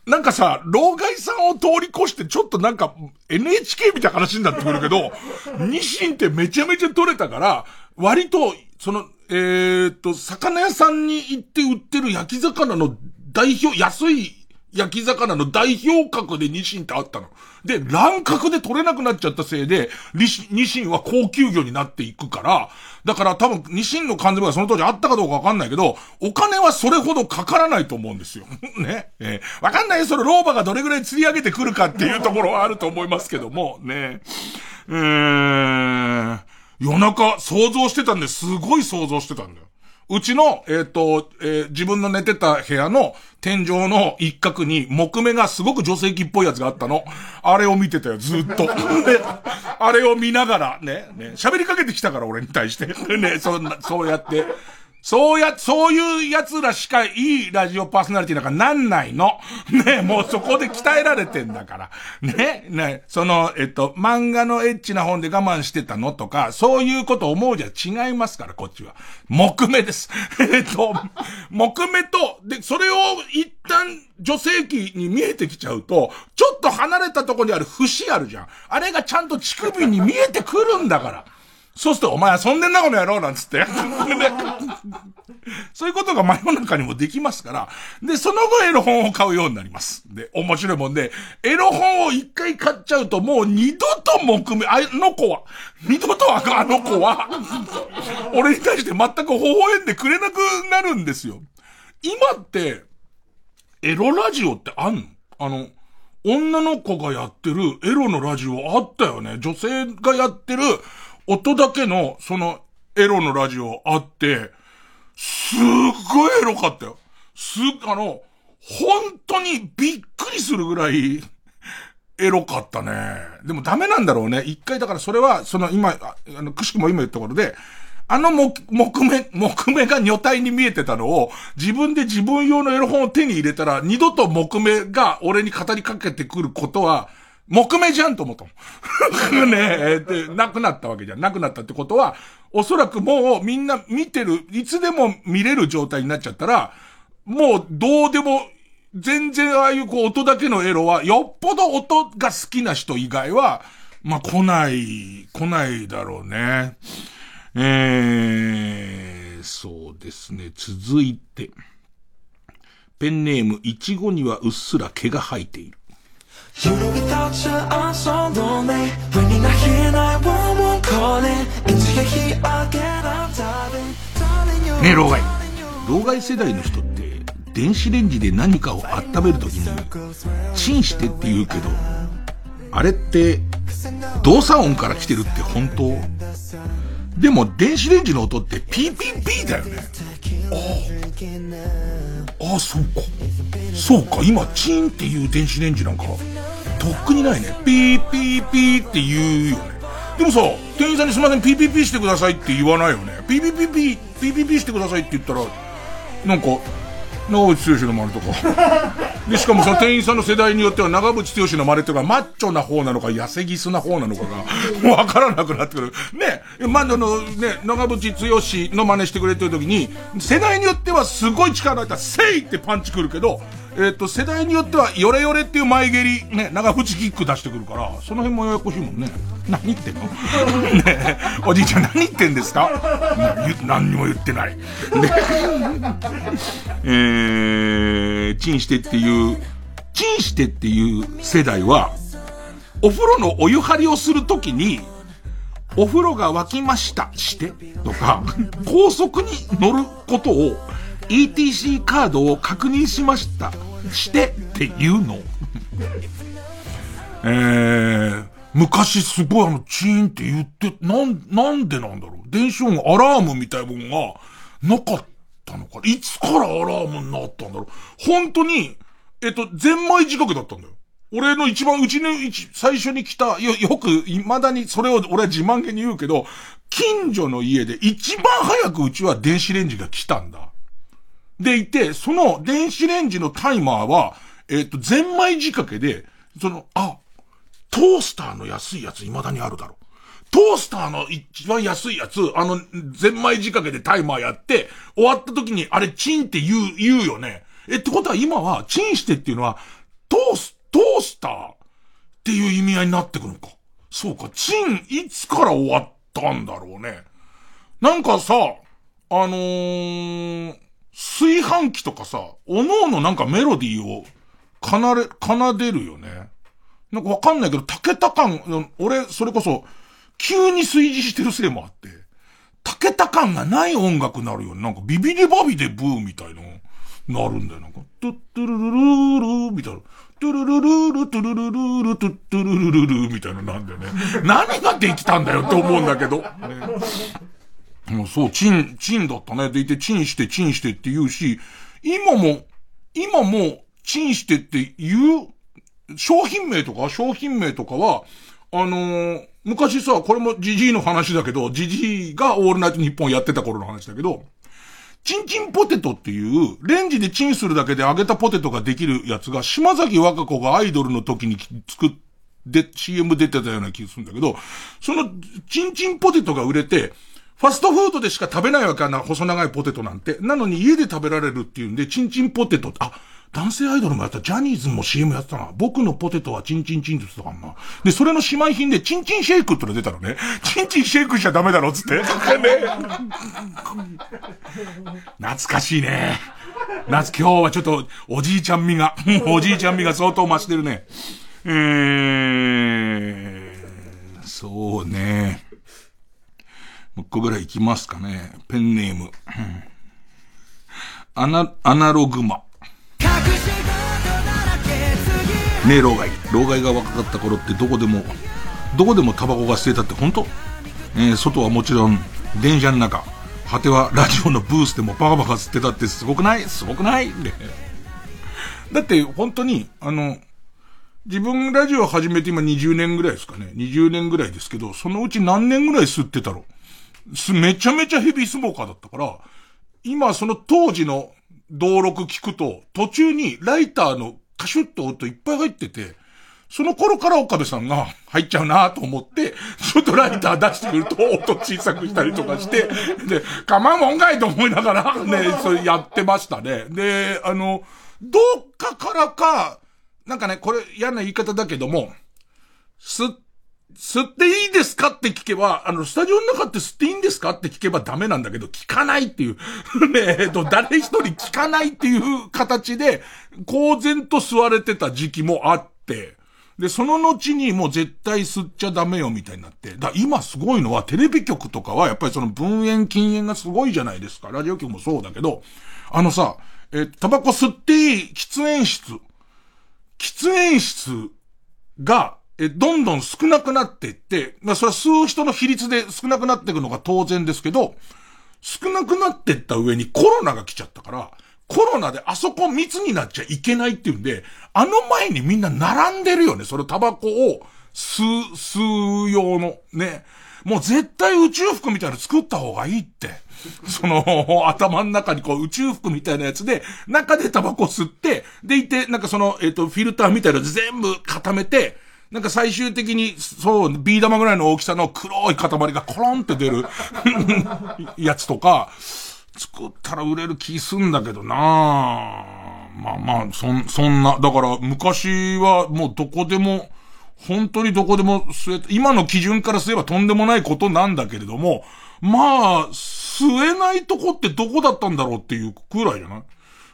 なんかさ、老害さんを通り越してちょっとなんか NHK みたいな話になってくるけど、ニシンってめちゃめちゃ取れたから、割と、その、えーっと、魚屋さんに行って売ってる焼き魚の代表、安い焼き魚の代表格でニシンってあったの。で、乱獲で取れなくなっちゃったせいで、ニシンは高級魚になっていくから、だから多分ニシンの缶詰がその当時あったかどうかわかんないけど、お金はそれほどかからないと思うんですよ。ね。えーわかんない、その老婆がどれぐらい釣り上げてくるかっていうところはあると思いますけども、ね。うーん。夜中想像してたんですごい想像してたんだよ。うちの、えっ、と、えー自分の寝てた部屋の天井の一角に木目がすごく女性器っぽいやつがあったの。あれを見てたよ、ずっと。あれを見ながら、ね、ね、喋りかけてきたから俺に対して。ね、そんな、そうやって。そうや、そういう奴らしかいいラジオパーソナリティなんかなんないの。ねもうそこで鍛えられてんだから。ねねその、えっと、漫画のエッチな本で我慢してたのとか、そういうこと思うじゃ違いますから、こっちは。木目です。えっと、木目と、で、それを一旦女性器に見えてきちゃうと、ちょっと離れたとこにある節あるじゃん。あれがちゃんと乳首に見えてくるんだから。そうすると、お前遊んでんなこの野郎なんつって。そういうことが真夜中にもできますから。で、その後エロ本を買うようになります。で、面白いもんで、エロ本を一回買っちゃうともう二度と木目、あの子は、二度とあの子は、俺に対して全く微笑んでくれなくなるんですよ。今って、エロラジオってあんの？あの、女の子がやってるエロのラジオあったよね。女性がやってる音だけの、その、エロのラジオあって、すっごいエロかったよ。す、あの、本当にびっくりするぐらい、エロかったね。でもダメなんだろうね。一回だからそれは、その今、あの、くしくも今言ったことで、あの木、木目、木目が女体に見えてたのを、自分で自分用のエロ本を手に入れたら、二度と木目が俺に語りかけてくることは、木目じゃんと思ったもん。ねえ、で、なくなったわけじゃん。なくなったってことは、おそらくもうみんな見てる、いつでも見れる状態になっちゃったら、もうどうでも、全然ああいうこう音だけのエロは、よっぽど音が好きな人以外は、まあ、来ない、来ないだろうね。えー、そうですね。続いて。ペンネーム、いちごにはうっすら毛が生えている。You know without you I'm so lonely When you're not here 911 calling Into your heat I get up darling you ねえ、老害。老害世代の人って、電子レンジで何かを温めるときに、チンしてって言うけど、あれって、動作音から来てるって本当でも電子レンジの音ってピーピーピーだよね。ああ。ああ、そうか。そうか、今、チンっていう電子レンジなんか、とっくにないね。ピーピーピーって言うよね。でもさ、店員さんにすみません、ピーピーピーしてくださいって言わないよね。ピーピーピーピー、ピーピーピーしてくださいって言ったら、なんか、長渕剛の真似とか。で、しかもその店員さんの世代によっては長渕剛の真似とか、マッチョな方なのか、痩せギスな方なのかが、もうわからなくなってくる。ね、まあ、の、ね、長渕剛の真似してくれてる時に、世代によってはすごい力入ったら、せいってパンチくるけど、えっ、と、世代によっては、ヨレヨレっていう前蹴り、ね、長渕キック出してくるから、その辺もややこしいもんね。何言ってんの？ねおじいちゃん何言ってんですか？何にも言ってない。で、えー、チンしてっていう、チンしてっていう世代は、お風呂のお湯張りをするときに、お風呂が沸きました、して、とか、高速に乗ることを、ETC カードを確認しました。してっていうの。えー、昔すごいあの、チーンって言って、なん、なんでなんだろう。電子音アラームみたいなもんがなかったのか。いつからアラームになったんだろう。本当に、えっと、ゼンマイ仕掛けだったんだよ。俺の一番、うちの一、最初に来た、よ、よく、未だにそれを俺は自慢げに言うけど、近所の家で一番早くうちは電子レンジが来たんだ。でいて、その電子レンジのタイマーは、えっ、ー、と、ゼンマイ仕掛けで、その、あ、トースターの安いやつ未だにあるだろ。トースターの一番安いやつ、あの、ゼンマイ仕掛けでタイマーやって、終わった時に、あれチンって言う、言うよね。え、ってことは今は、チンしてっていうのは、トース、トースターっていう意味合いになってくるのか。そうか、チン、いつから終わったんだろうね。なんかさ、あのー、炊飯器とかさ、おのおのなんかメロディーを奏で、奏でるよね。なんかわかんないけど、竹田感、俺、それこそ、急に炊事してるせいもあって、竹田感がない音楽になるよね。なんかビビリバビでブーみたいの、なるんだよ。なんか、トゥットゥルルルールみたいな。トゥルルルール、トゥルルルール、トゥットゥルルルルみたいななんだよね。何ができたんだよって思うんだけど。ねもうそう、チン、チンだったね。でいて、チンして、チンしてって言うし、今も、今も、チンしてって言う、商品名とか、商品名とかは、あのー、昔さ、これもジジイの話だけど、ジジイがオールナイトニッポンやってた頃の話だけど、チンチンポテトっていう、レンジでチンするだけで揚げたポテトができるやつが、島崎和歌子がアイドルの時に作って、CM 出てたような気がするんだけど、その、チンチンポテトが売れて、ファストフードでしか食べないわけな、細長いポテトなんて。なのに家で食べられるっていうんで、チンチンポテト、あ、男性アイドルもやった、ジャニーズも CM やってたな。僕のポテトはチンチンチンって言ってたかな。で、それの姉妹品で、チンチンシェイクっての出たのね。チンチンシェイクしちゃダメだろ、つって。ね。懐かしいね。夏、今日はちょっと、おじいちゃん味が、おじいちゃん味が相当増してるね。えー、そうね。もう一個ぐらい行きますかね。ペンネーム。アナ、アナログマ。ねえ、老害。老害が若かった頃ってどこでも、どこでもタバコが吸えたって本当？えー、外はもちろん、電車の中。果てはラジオのブースでもバカバカ吸ってたってすごくない？すごくない？だって本当に、あの、自分ラジオ始めて今20年ぐらいですかね。20年ぐらいですけど、そのうち何年ぐらい吸ってたろすめちゃめちゃヘビースモーカーだったから、今その当時の登録聞くと、途中にライターのカシュッと音いっぱい入ってて、その頃から岡部さんが入っちゃうなと思って、ちょっとライター出してくると音小さくしたりとかして、で、構うもんかいと思いながらね、それやってましたね。で、あの、どっかからか、なんかね、これ嫌な言い方だけども、吸っ吸っていいですか？って聞けば、あの、スタジオの中って吸っていいんですか？って聞けばダメなんだけど、聞かないっていう。ねえっと、誰一人聞かないっていう形で、公然と吸われてた時期もあって、で、その後にもう絶対吸っちゃダメよみたいになって。だ今すごいのは、テレビ局とかはやっぱりその分煙禁煙がすごいじゃないですか。ラジオ局もそうだけど、あのさ、え、タバコ吸っていい喫煙室。喫煙室が、え、どんどん少なくなっていって、まあそれは吸う人の比率で少なくなっていくのが当然ですけど、少なくなっていった上にコロナが来ちゃったから、コロナであそこ密になっちゃいけないっていうんで、あの前にみんな並んでるよね。それタバコを吸う、吸う用の。ね。もう絶対宇宙服みたいなの作った方がいいって。その、頭の中にこう宇宙服みたいなやつで、中でタバコ吸って、でいて、なんかその、えっ、ー、と、フィルターみたいなの全部固めて、なんか最終的に、そう、ビー玉ぐらいの大きさの黒い塊がコロンって出る やつとか、作ったら売れる気すんだけどな。まあまあ、そん、そんな、だから昔はもうどこでも、本当にどこでも吸え、今の基準からすればとんでもないことなんだけれども、まあ、吸えないとこってどこだったんだろうっていうくらいじゃない？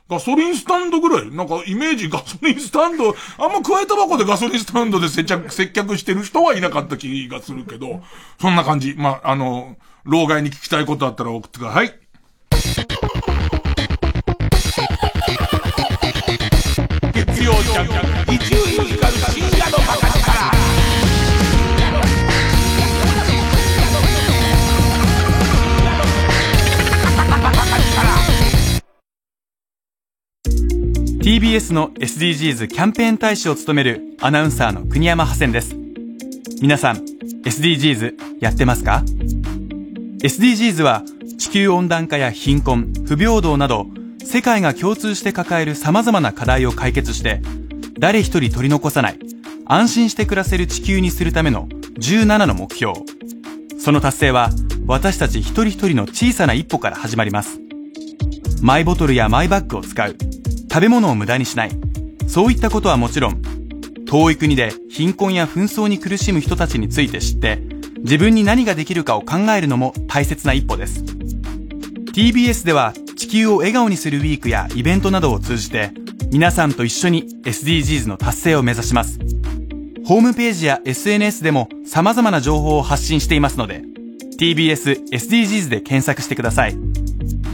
ガソリンスタンドぐらいなんかイメージガソリンスタンド、あんま加えたばこでガソリンスタンドで接着、接客してる人はいなかった気がするけど、そんな感じ。まあ、あの、老害に聞きたいことあったら送ってください。月曜ジャンク、一 TBS の SDGs キャンペーン大使を務めるアナウンサーの国山ハセンです。皆さん、SDGs やってますか ?SDGs は地球温暖化や貧困、不平等など世界が共通して抱える様々な課題を解決して誰一人取り残さない安心して暮らせる地球にするための17の目標。その達成は私たち一人一人の小さな一歩から始まります。マイボトルやマイバッグを使う。食べ物を無駄にしない。そういったことはもちろん、遠い国で貧困や紛争に苦しむ人たちについて知って、自分に何ができるかを考えるのも大切な一歩です。TBS では地球を笑顔にするウィークやイベントなどを通じて、皆さんと一緒に SDGs の達成を目指します。ホームページや SNS でも様々な情報を発信していますので、TBS SDGs で検索してください。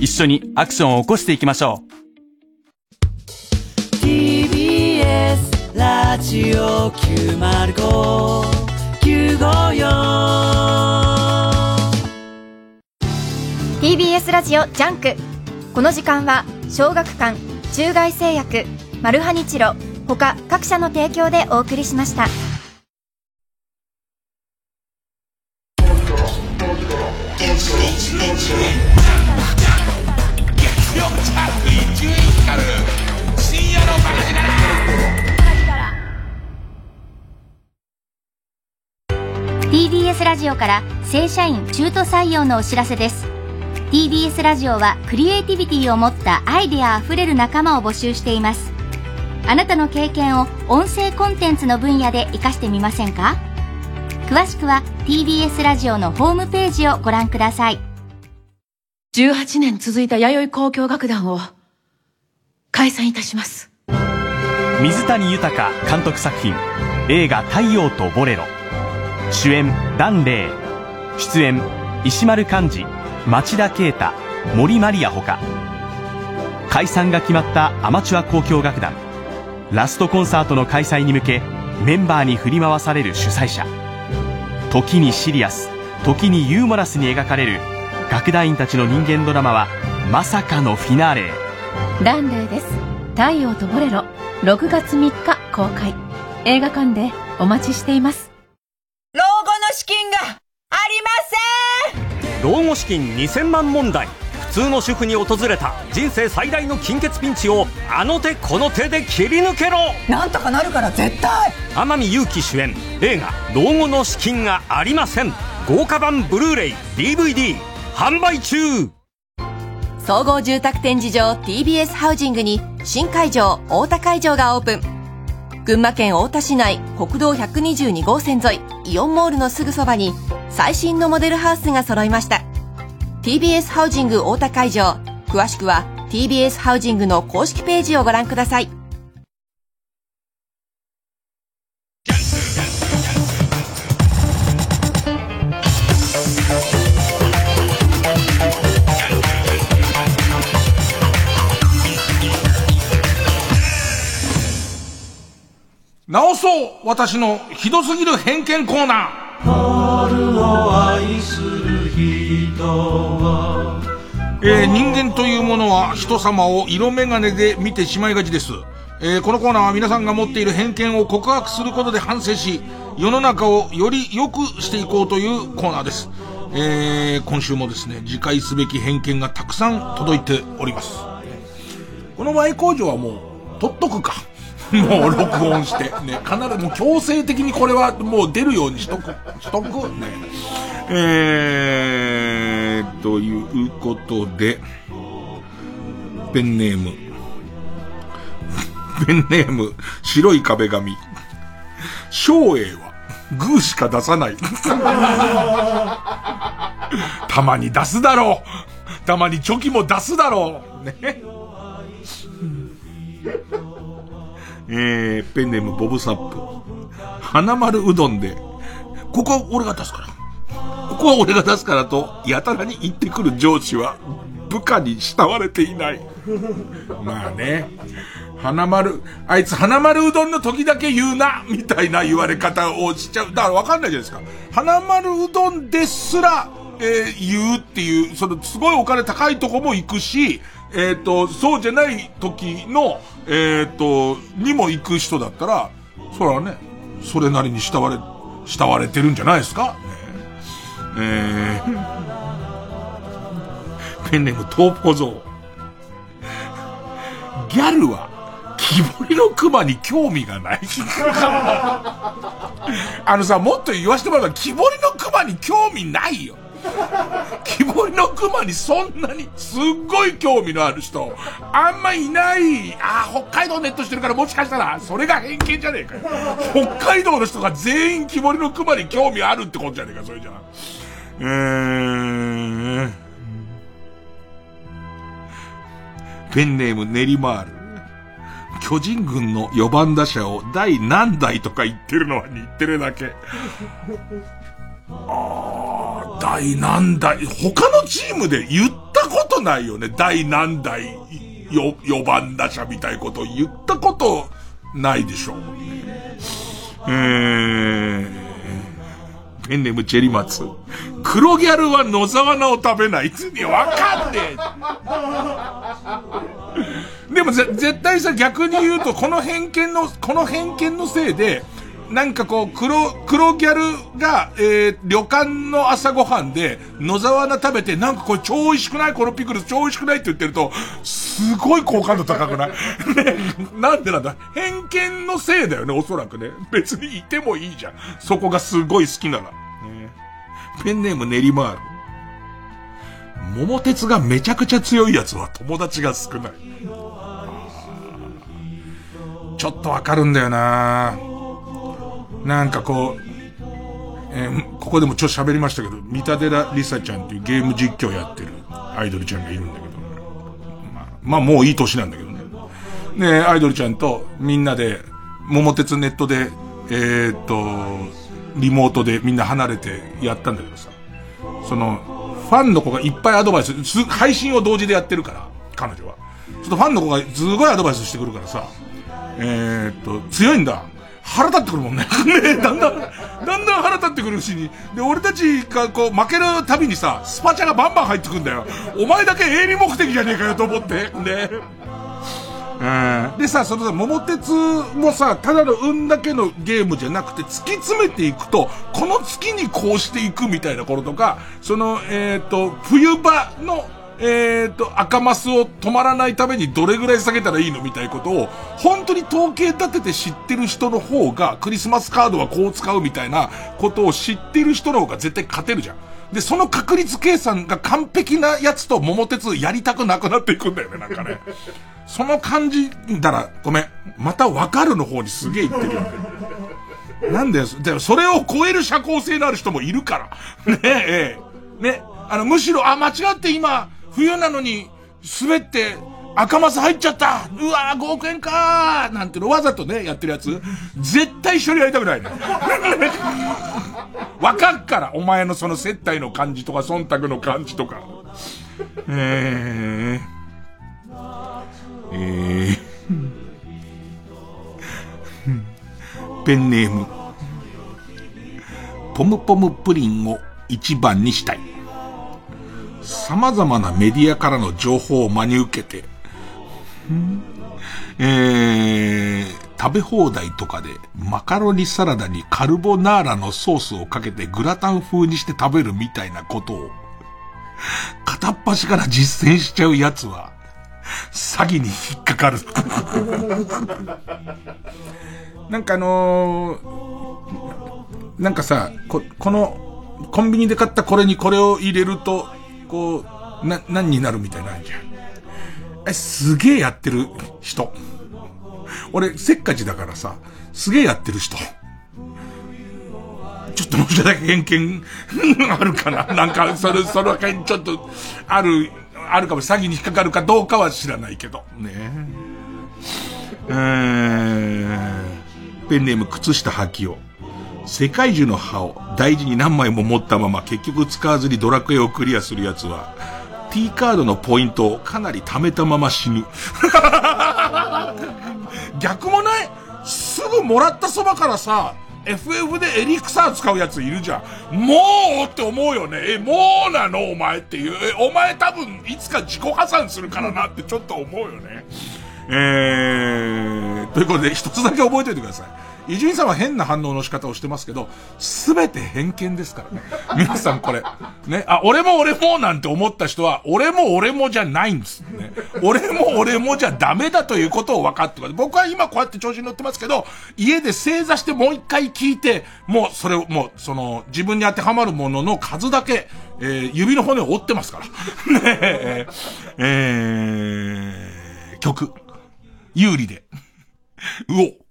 一緒にアクションを起こしていきましょう。ラジオ905954 TBS ラジオジャンク。この時間は小学館中外製薬マルハニチロ他各社の提供でお送りしました。深夜の TBS ラジオから正社員中途採用のお知らせです。TBS ラジオはクリエイティビティを持ったアイデアあふれる仲間を募集しています。あなたの経験を音声コンテンツの分野で活かしてみませんか？詳しくは TBS ラジオのホームページをご覧ください。18年続いた弥生交響楽団を解散いたします。水谷豊監督作品映画「太陽とボレロ」主演檀れい。出演石丸幹二。町田啓太。森マリアほか。解散が決まったアマチュア交響楽団。ラストコンサートの開催に向けメンバーに振り回される主催者。時にシリアス時にユーモラスに描かれる楽団員たちの人間ドラマはまさかのフィナーレへ。ランデーです。太陽とボレロ。6月3日公開。映画館でお待ちしています老後の資金がありません。老後資金2000万問題。普通の主婦に訪れた人生最大の金欠ピンチをあの手この手で切り抜けろ。なんとかなるから絶対。天海祐希主演。映画「老後の資金がありません」豪華版ブルーレイ DVD 販売中。総合住宅展示場 TBS ハウジングに新会場大田会場がオープン。群馬県太田市内国道122号線沿いイオンモールのすぐそばに最新のモデルハウスが揃いました。TBS ハウジング大田会場。詳しくは TBS ハウジングの公式ページをご覧ください。直そう私のひどすぎる偏見コーナー。えー、人間というものは人様を色眼鏡で見てしまいがちです。えー、このコーナーは皆さんが持っている偏見を告白することで反省し、世の中をより良くしていこうというコーナーです。えー、今週もですね、自戒すべき偏見がたくさん届いております。この Y 工場はもう、取っとくか。もう録音して、ね、必ずもう強制的にこれはもう出るようにしとく、しとく、ね。えー、ということで、ペンネーム。ペンネーム、白い壁紙。昭栄は、グーしか出さない。たまに出すだろう。たまにチョキも出すだろう。ね。えー、ペンネームボブサップ。花丸うどんで、ここは俺が出すから。ここは俺が出すからと、やたらに言ってくる上司は、部下に慕われていない。まあね。花丸、あいつ花丸うどんの時だけ言うな、みたいな言われ方をしちゃう。だからわかんないじゃないですか。花丸うどんですら、えー、言うっていう、その、すごいお金高いとこも行くし、えっ、ー、と、そうじゃない時の、えっ、ー、と、にも行く人だったら、それはね、それなりに慕われ、慕われてるんじゃないですか、ね、えー、ペンネームトーポゾウ。ギャルは、木彫りの熊に興味がない。あのさ、もっと言わせてもらえば、木彫りの熊に興味ないよ。木彫りの熊にそんなにすっごい興味のある人、あんまいない。あ、北海道ネットしてるからもしかしたら、それが偏見じゃねえかよ。北海道の人が全員木彫りの熊に興味あるってことじゃねえか、それじゃ。えー、ペンネーム練馬る。巨人軍の4番打者を第何代とか言ってるのは日テレだけ。ああ、第何代、他のチームで言ったことないよね。第何代、よ、4番打者みたいこと言ったことないでしょう。えー、ペンネームチェリマツ。黒ギャルは野沢菜を食べない。いや、わかんねえ。でも、絶対さ、逆に言うと、この偏見の、この偏見のせいで、なんかこう、黒、黒ギャルが、えー、旅館の朝ごはんで、野沢菜食べて、なんかこれ超美味しくない？このピクルス超美味しくないって言ってると、すごい好感度高くない？ね、なんでなんだ？偏見のせいだよね、おそらくね。別にいてもいいじゃん。そこがすごい好きなら。ねペンネーム練り回る。桃鉄がめちゃくちゃ強いやつは友達が少ない。ちょっとわかるんだよなぁなんかこう、えー、ここでもちょっと喋りましたけど、三田寺りさちゃんっていうゲーム実況やってるアイドルちゃんがいるんだけど、まあ、まあもういい年なんだけどね。で、アイドルちゃんとみんなで、桃鉄ネットで、えー、っと、リモートでみんな離れてやったんだけどさ、その、ファンの子がいっぱいアドバイス、配信を同時でやってるから、彼女は。ちょっとファンの子がすごいアドバイスしてくるからさ、えー、っと、強いんだ。腹立ってくるもんね。ねだんだん、だんだん腹立ってくるしに。で、俺たちがこう、負けるたびにさ、スパチャがバンバン入ってくんだよ。お前だけ営利目的じゃねえかよと思って。ね。でさ、そのさ、桃鉄もさ、ただの運だけのゲームじゃなくて、突き詰めていくと、この月にこうしていくみたいなこととか、その、えっ、ー、と、冬場の、えっ、と、赤マスを止まらないためにどれぐらい下げたらいいのみたいなことを、本当に統計立てて知ってる人の方が、クリスマスカードはこう使うみたいなことを知ってる人の方が絶対勝てるじゃん。で、その確率計算が完璧なやつと桃鉄やりたくなくなっていくんだよね、なんかね。その感じだら、ごめん。またわかるの方にすげえ言ってるよ。なんだよ、でそれを超える社交性のある人もいるから。ねええ、ね。あの、むしろ、あ、間違って今、冬なのに、滑って、赤マス入っちゃったうわー5億円かーなんてのわざとね、やってるやつ、絶対一緒にやりたくないね。わかっから、お前のその接待の感じとか、忖度の感じとか。えー、えー、ペンネーム、ポムポムプリンを一番にしたい。様々なメディアからの情報を真に受けて、えー、食べ放題とかでマカロニサラダにカルボナーラのソースをかけてグラタン風にして食べるみたいなことを、片っ端から実践しちゃうやつは、詐欺に引っかかる。なんかあのー、なんかさ、こ、この、コンビニで買ったこれにこれを入れると、こう、な、何になるみたいなんじゃん。え、すげえやってる人。俺、せっかちだからさ、すげえやってる人。ちょっともうちょっとだけ偏見 あるかななんか、それ、その辺ちょっと、ある、あるかも、詐欺に引っかかるかどうかは知らないけど。ねえ。ー、ペンネーム靴下履きを。世界中の歯を大事に何枚も持ったまま結局使わずにドラクエをクリアする奴は、T カードのポイントをかなり貯めたまま死ぬ。逆もない？すぐもらったそばからさ、FF でエリクサー使うやついるじゃん。もうって思うよね。え、もうなの？お前っていう。お前多分いつか自己破産するからなってちょっと思うよね。えー、ということで一つだけ覚えておいてください。伊集院さんは変な反応の仕方をしてますけど、すべて偏見ですからね。皆さんこれ。ね。あ、俺も俺もなんて思った人は、俺も俺もじゃないんですね。俺も俺もじゃダメだということを分かってください。僕は今こうやって調子に乗ってますけど、家で正座してもう一回聞いて、もうそれを、もうその、自分に当てはまるものの数だけ、えー、指の骨を折ってますから。ねえ、えー、曲。有利で。うお。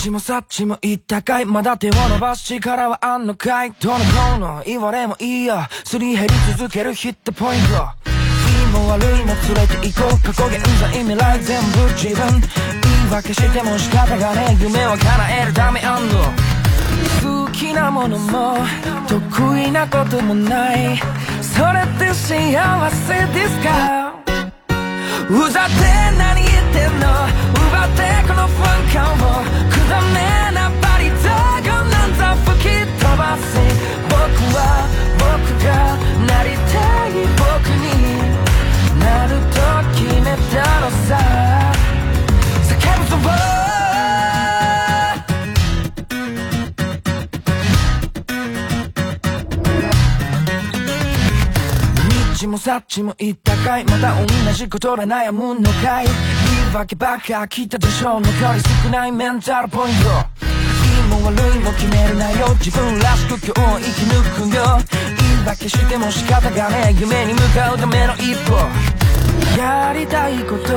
ちもさっちも言ったかいまだ手を伸ばす力はあんのかいどのこうの言われもいいやすり減り続けるヒットポイント。いいも悪いも連れて行こう過去現在未来全部自分。言い訳しても仕方がねえ。夢を叶えるためあんの。好きなものも得意なこともない。それって幸せですか？うざって何言ってんの？奪ってこの不安感を。くだめなバリダーゴなんざ吹き飛ばせ。僕は僕がなりたい僕になると決めたのさ。叫ぶぞちもさっちも言ったかい。また同じことで悩むのかい。言い訳ばっか聞いたでしょう。残り少ないメンタルポイント。いいも悪いも決めるなよ。自分らしく今日生き抜くよ。言い訳しても仕方がねえ。夢に向かうための一歩。やりたいこと。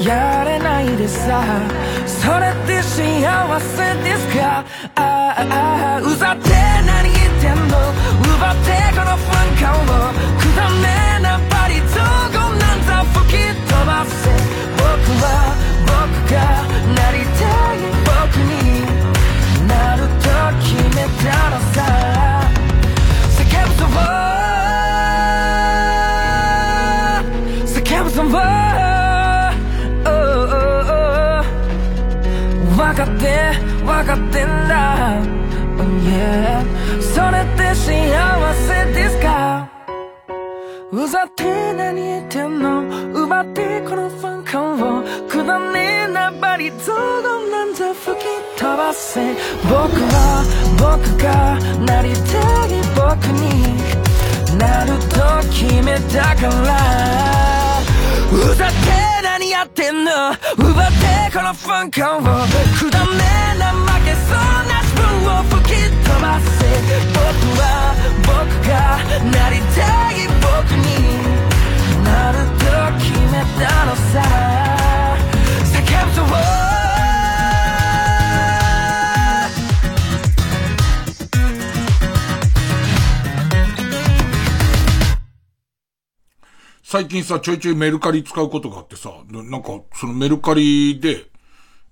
やれないでさ。それって幸せですか？あああうざって何言ってんの？奪ってこの瞬間を。くだめなバリ雑言なんざ吹き飛ばせ僕は僕がなりたい僕になると決めたのさ。叫ぶぞ叫ぶぞ分かって分かってんだ、oh yeah、それって幸せですかざって何言ってんの奪ってこのファン感をくだねえなバリ雑言なんざ吹き飛ばせ僕は僕がなりたい僕になると決めたから。うざって何やってんの。奪ってこのファン感を。くだめな負けそうな自分を吹き飛ばせ。僕は僕がなりたい僕に。なると決めたのさ叫ぶぞ。最近さ、ちょいちょいメルカリ使うことがあってさ、なんか、そのメルカリで、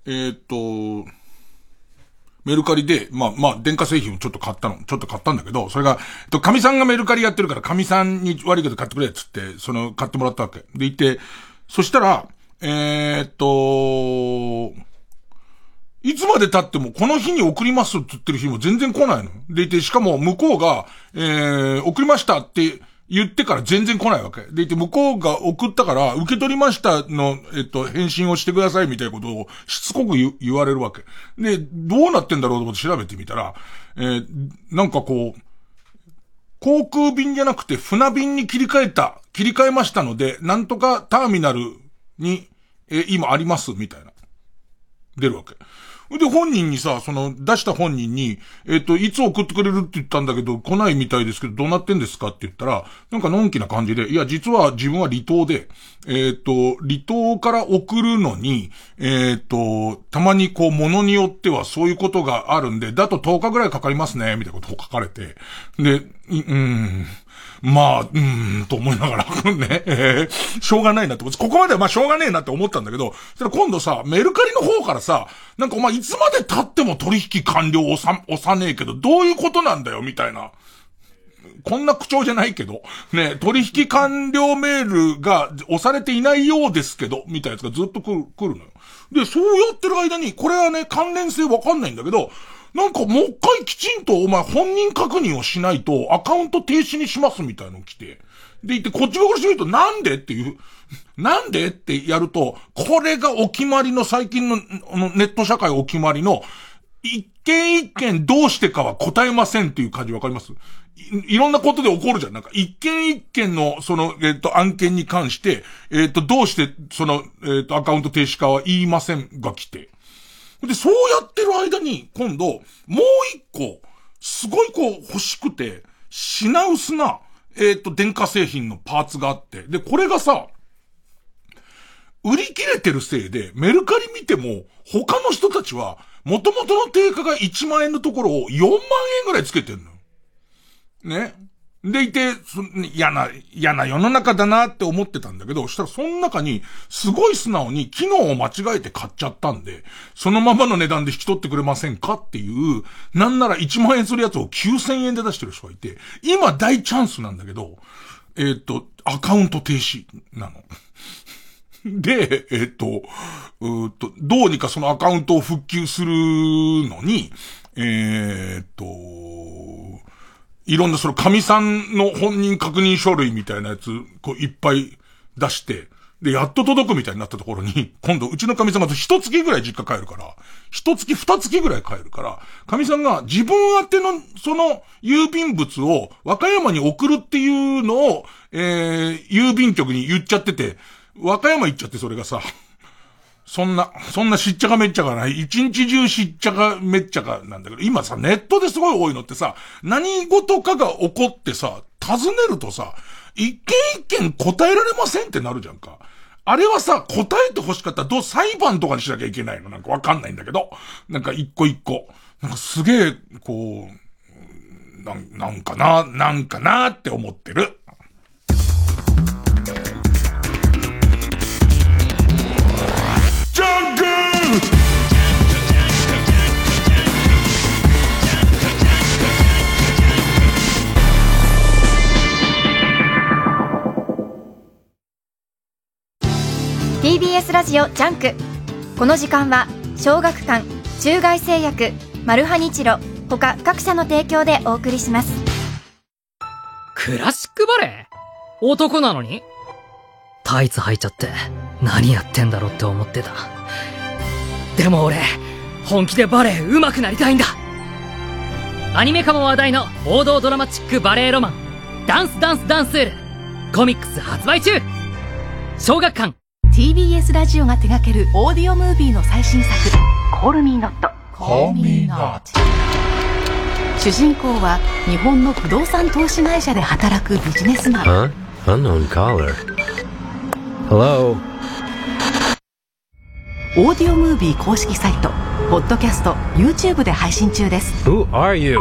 えー、っと、メルカリで、まあまあ、電化製品をちょっと買ったの、ちょっと買ったんだけど、それが、えっと、神さんがメルカリやってるから、神さんに悪いけど買ってくれっつって、その、買ってもらったわけ。で、いて、そしたら、えー、っと、いつまで経ってもこの日に送りますって言ってる日も全然来ないの。でいて、しかも向こうが、えー、送りましたって言ってから全然来ないわけ。でいて、向こうが送ったから、受け取りましたの、えっと、返信をしてくださいみたいなことをしつこく言われるわけ。で、どうなってんだろうと思って調べてみたら、えー、なんかこう、航空便じゃなくて船便に切り替えた、切り替えましたので、なんとかターミナルに、えー、今あります、みたいな。出るわけ。で、本人にさ、その、出した本人に、えっ、と、いつ送ってくれるって言ったんだけど、来ないみたいですけど、どうなってんですかって言ったら、なんかのんきな感じで、いや、実は自分は離島で、えっ、と、離島から送るのに、えっ、と、たまにこう、ものによってはそういうことがあるんで、だと10日ぐらいかかりますね、みたいなことを書かれて、で、うん、まあ、うーん、と思いながら、ね、えー、しょうがないなって、ここまではまあしょうがねえなって思ったんだけど、それ今度さ、メルカリの方からさ、なんかお前いつまで経っても取引完了をさ、押さねえけど、どういうことなんだよ、みたいな。こんな口調じゃないけど、ね、取引完了メールが押されていないようですけど、みたいなやつがずっと来る、来るのよ。で、そうやってる間に、これはね、関連性わかんないんだけど、なんかもう一回きちんとお前本人確認をしないとアカウント停止にしますみたいの来て。で、言ってこっち側からしてみるとなんでっていう、なんでってやると、これがお決まりの最近のネット社会お決まりの、一件一件どうしてかは答えませんっていう感じわかります？いろんなことで起こるじゃん。なんか、一件一件の、その、えっ、ー、と、案件に関して、えっ、ー、と、どうして、その、えっ、ー、と、アカウント停止化は言いませんが来て。で、そうやってる間に、今度、もう一個、すごいこう欲しくて、品薄な、えっ、ー、と、電化製品のパーツがあって、で、これがさ、売り切れてるせいで、メルカリ見ても、他の人たちは、元々の定価が1万円のところを4万円ぐらいつけてんの。ね。でいて、嫌な、嫌な世の中だなって思ってたんだけど、したらその中に、すごい素直に機能を間違えて買っちゃったんで、そのままの値段で引き取ってくれませんかっていう、なんなら1万円するやつを9000円で出してる人がいて、今大チャンスなんだけど、えー、っと、アカウント停止なの。で、えっと、うと、どうにかそのアカウントを復旧するのに、えー、っと、いろんなその神さんの本人確認書類みたいなやつ、こういっぱい出して、で、やっと届くみたいになったところに、今度うちの神さんが一月ぐらい実家帰るから、一月二月ぐらい帰るから、神さんが自分宛てのその郵便物を和歌山に送るっていうのを、えー、郵便局に言っちゃってて、和歌山行っちゃってそれがさ、そんな、そんなしっちゃかめっちゃかない。一日中しっちゃかめっちゃかなんだけど、今さ、ネットですごい多いのってさ、何事かが起こってさ、尋ねるとさ、一件一件答えられませんってなるじゃんか。あれはさ、答えて欲しかったらどう裁判とかにしなきゃいけないの？なんかわかんないんだけど。なんか一個一個。なんかすげえ、こう、なん、なんかな、なんかなって思ってる。TBS ラジオジャンク。この時間は小学館中外製薬マルハニチロ他各社の提供でお送りします。クラシックバレエ男なのに？タイツ履いちゃって何やってんだろうって思ってた。でも俺本気でバレエ上手くなりたいんだ。アニメ化も話題の王道ドラマチックバレエロマンダンスダンスダンスール。コミックス発売中。小学館 TBS ラジオが手掛けるオーディオムービーの最新作「Call Me Not」Call Me Not 主人公は日本の不動産投資会社で働くビジネスマン Huh? Unknown caller Hello オーディオムービー公式サイトポッドキャスト YouTube で配信中です Who are you?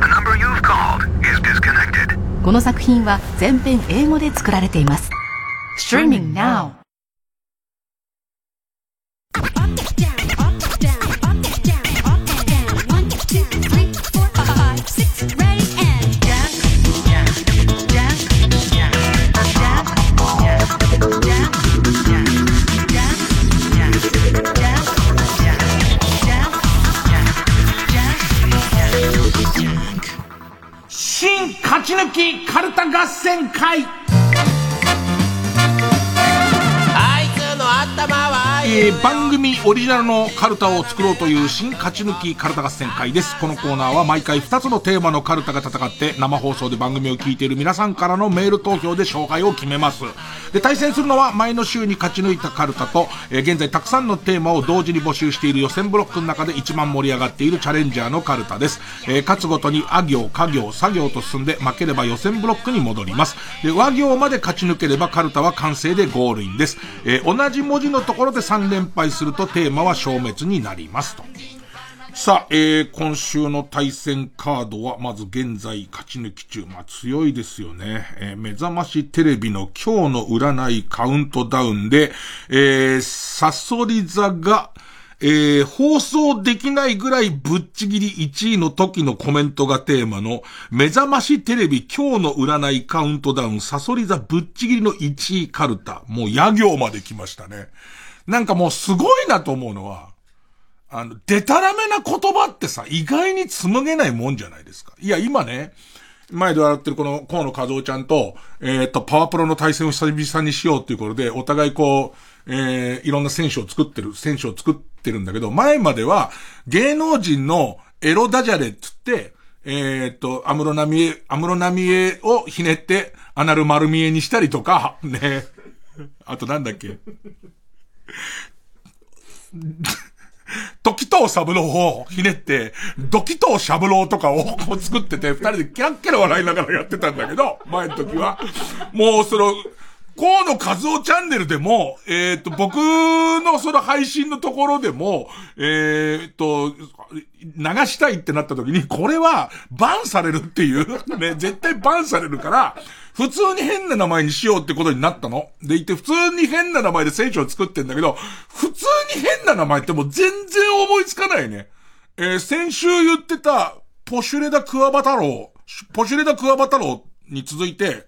The number you've called is disconnected この作品は全編英語で作られています Streaming now 勝ち抜きカルタ合戦会。えー、番組オリジナルのカルタを作ろうという新勝ち抜きカルタ合戦会です。このコーナーは毎回2つのテーマのカルタが戦って生放送で番組を聞いている皆さんからのメール投票で勝敗を決めます。で、対戦するのは前の週に勝ち抜いたカルタと、えー、現在たくさんのテーマを同時に募集している予選ブロックの中で一番盛り上がっているチャレンジャーのカルタです。えー、勝つごとにあ行、家行、作業と進んで負ければ予選ブロックに戻ります。で、和行まで勝ち抜ければカルタは完成でゴールインです。え、同じ文字のところで3連敗するとテーマは消滅になりますと。さあ、えー、今週の対戦カードは、まず現在勝ち抜き中。まあ、強いですよね。えー、目覚ましテレビの今日の占いカウントダウンで、えー、サソリ座が、えー、放送できないぐらいぶっちぎり1位の時のコメントがテーマの、目覚ましテレビ今日の占いカウントダウン、サソリ座ぶっちぎりの1位カルタ。もう、野行まで来ましたね。なんかもうすごいなと思うのは、あの、デタラメな言葉ってさ、意外に紡げないもんじゃないですか。いや、今ね、前で笑ってるこの河野和夫ちゃんと、えっ、ー、と、パワプロの対戦を久々にしようっていうことで、お互いこう、えー、いろんな選手を作ってる、選手を作っててるんだけど、前までは、芸能人のエロダジャレっつって、えっ、と、アムロナミエ、アムロナミエをひねって、アナル丸見えにしたりとか、ね。あとなんだっけ。時藤三郎をひねって、ドキ藤しゃぶろうとかを 作ってて、二人でキャッキャラ笑いながらやってたんだけど、前の時は。もうその、河野和夫チャンネルでも、えっ、と、僕のその配信のところでも、えっ、と、流したいってなった時に、これは、バンされるっていう、ね、絶対バンされるから、普通に変な名前にしようってことになったの。でいて、普通に変な名前で選手を作ってんだけど、普通に変な名前ってもう全然思いつかないね。えー、先週言ってた、ポシュレダクワバ太郎、ポシュレダクワバ太郎に続いて、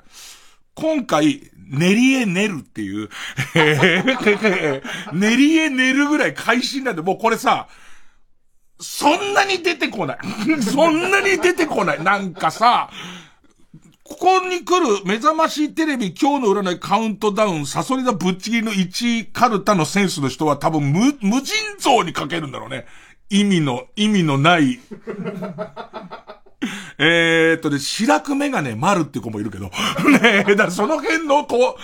今回、練り絵練るっていう、練り絵練るぐらい会心なんで、もうこれさ、そんなに出てこない。そんなに出てこない。なんかさ、ここに来る目覚ましテレビ今日の占いカウントダウン、サソリ座ぶっちぎりの1カルタのセンスの人は多分無、無尽蔵にかけるんだろうね。意味の、意味のない。えーっとね、白くメガネ丸っていう子もいるけど。ねえ、だからその辺のこ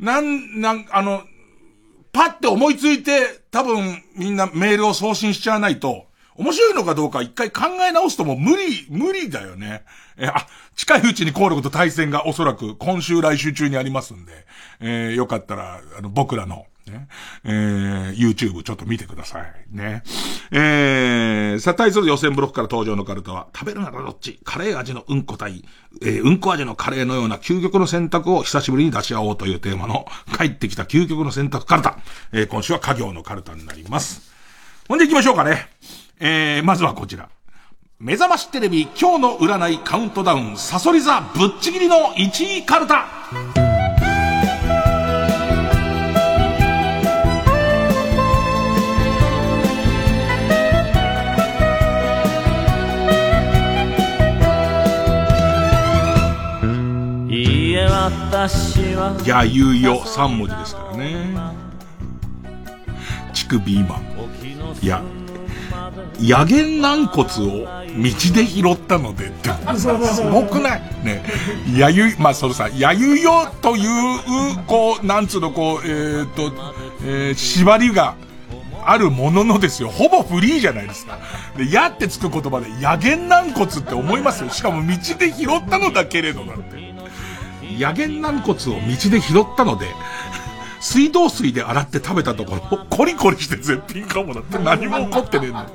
う、なん、なん、あの、パって思いついて、多分みんなメールを送信しちゃわないと、面白いのかどうか一回考え直すともう無理、無理だよね。えあ、近いうちにコールと対戦がおそらく今週来週中にありますんで、えー、よかったら、あの、僕らの、ね、えー、YouTube ちょっと見てください。ね。えー、さあ、対する予選ブロックから登場のカルタは、食べるならどっち？カレー味のうんこ対、えー、うんこ味のカレーのような究極の選択を久しぶりに出し合おうというテーマの、帰ってきた究極の選択カルタ。えー、今週は家業のカルタになります。ほんで行きましょうかね。えー、まずはこちら。目覚ましテレビ今日の占いカウントダウン、サソリ座ぶっちぎりの1位カルタ。や、言うよ、3文字ですからね。乳首今。いや、野源軟骨を道で拾ったのでって、すごくない？ね。やゆ、まあ、そのさ、やゆよという、こう、なんつうの、こう、えっ、と、えー、縛りが、あるもののですよ。ほぼフリーじゃないですか。で、やってつく言葉で、野源軟骨って思いますよ。しかも道で拾ったのだけれどなんて。野源軟骨を道で拾ったので、水道水で洗って食べたところ、コリコリして絶品かもだって何も起こってねえんだよ。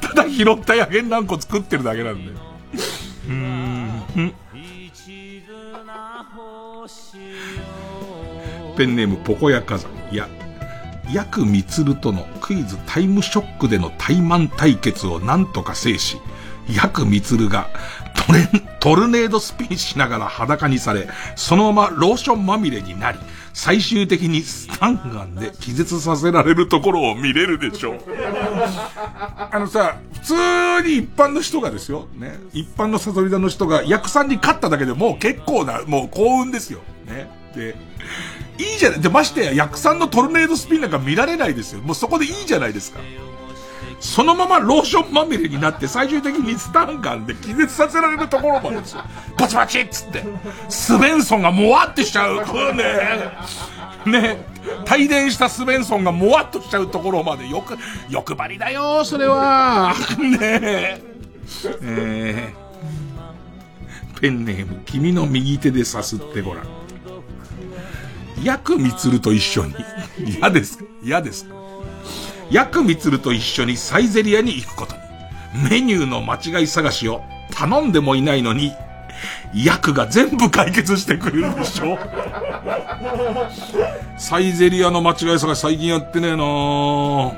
ただ拾った野源軟骨食ってるだけなんだよ。うーん。ペンネームポコヤ火山。いや、ヤクミツルとのクイズタイムショックでの対マン対決を何とか制し、ヤクミツルがトレ、トルネードスピンしながら裸にされ、そのままローションまみれになり、最終的にスタンガンで気絶させられるところを見れるでしょう。あのさ、普通に一般の人がですよ、ね、一般のサソリ座の人が役さんに勝っただけでもう結構な、もう幸運ですよ。ね。で、いいじゃない。で、ましてや、役さんのトルネードスピンなんか見られないですよ。もうそこでいいじゃないですか。そのままローションまみれになって最終的にスタンガンで気絶させられるところまでですよ。パチパチっつって。スベンソンがもわってしちゃう。ねね帯電したスベンソンがもわっとしちゃうところまでよく、欲張りだよ、それは。ねえ。えー、ペンネーム、君の右手でさすってごらん。ヤクミツルと一緒に。嫌ですか？嫌ですか？ヤクミツルと一緒にサイゼリアに行くことに。メニューの間違い探しを頼んでもいないのに、ヤクが全部解決してくれるでしょ サイゼリアの間違い探し最近やってねえな5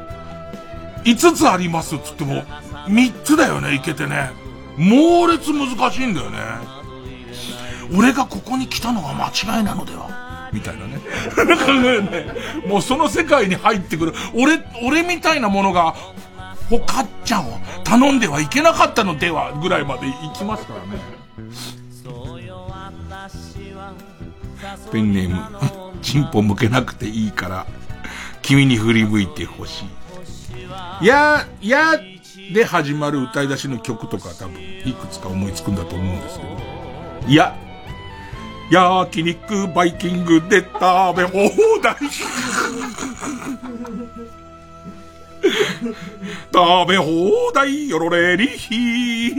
つありますっつっても、3つだよね、いけてね。猛烈難しいんだよね。俺がここに来たのが間違いなのではみたいな ね。もうその世界に入ってくる。俺、俺みたいなものが、フォカッチャを頼んではいけなかったのではぐらいまで行きますからね。ペンネーム、チンポ向けなくていいから、君に振り向いてほしい。や、やで始まる歌い出しの曲とか多分、いくつか思いつくんだと思うんですけど。いや、焼肉バイキングで食べ放題。食べ放題よろれりひ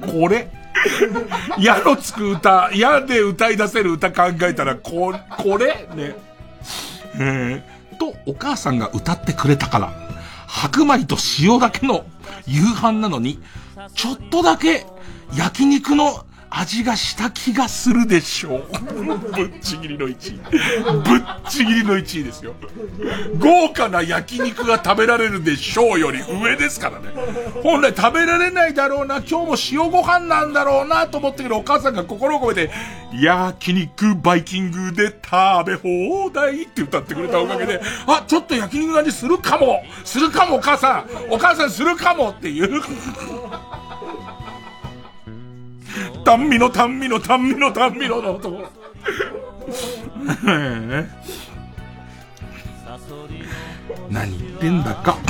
これ。矢のつく歌、矢で歌い出せる歌考えたら、こ、これ？ね。えー、と、お母さんが歌ってくれたから、白米と塩だけの夕飯なのに、ちょっとだけ焼肉の味がした気がするでしょう。ぶっちぎりの1位。ぶっちぎりの1位ですよ。豪華な焼肉が食べられるでしょうより上ですからね。本来食べられないだろうな、今日も塩ご飯なんだろうなと思ってけど、お母さんが心を込めて、焼肉バイキングで食べ放題って歌ってくれたおかげで、あ、ちょっと焼肉の味するかもするかもお母さんお母さんするかもっていう。単味の単味の単味の単味ののと。何言ってんだか。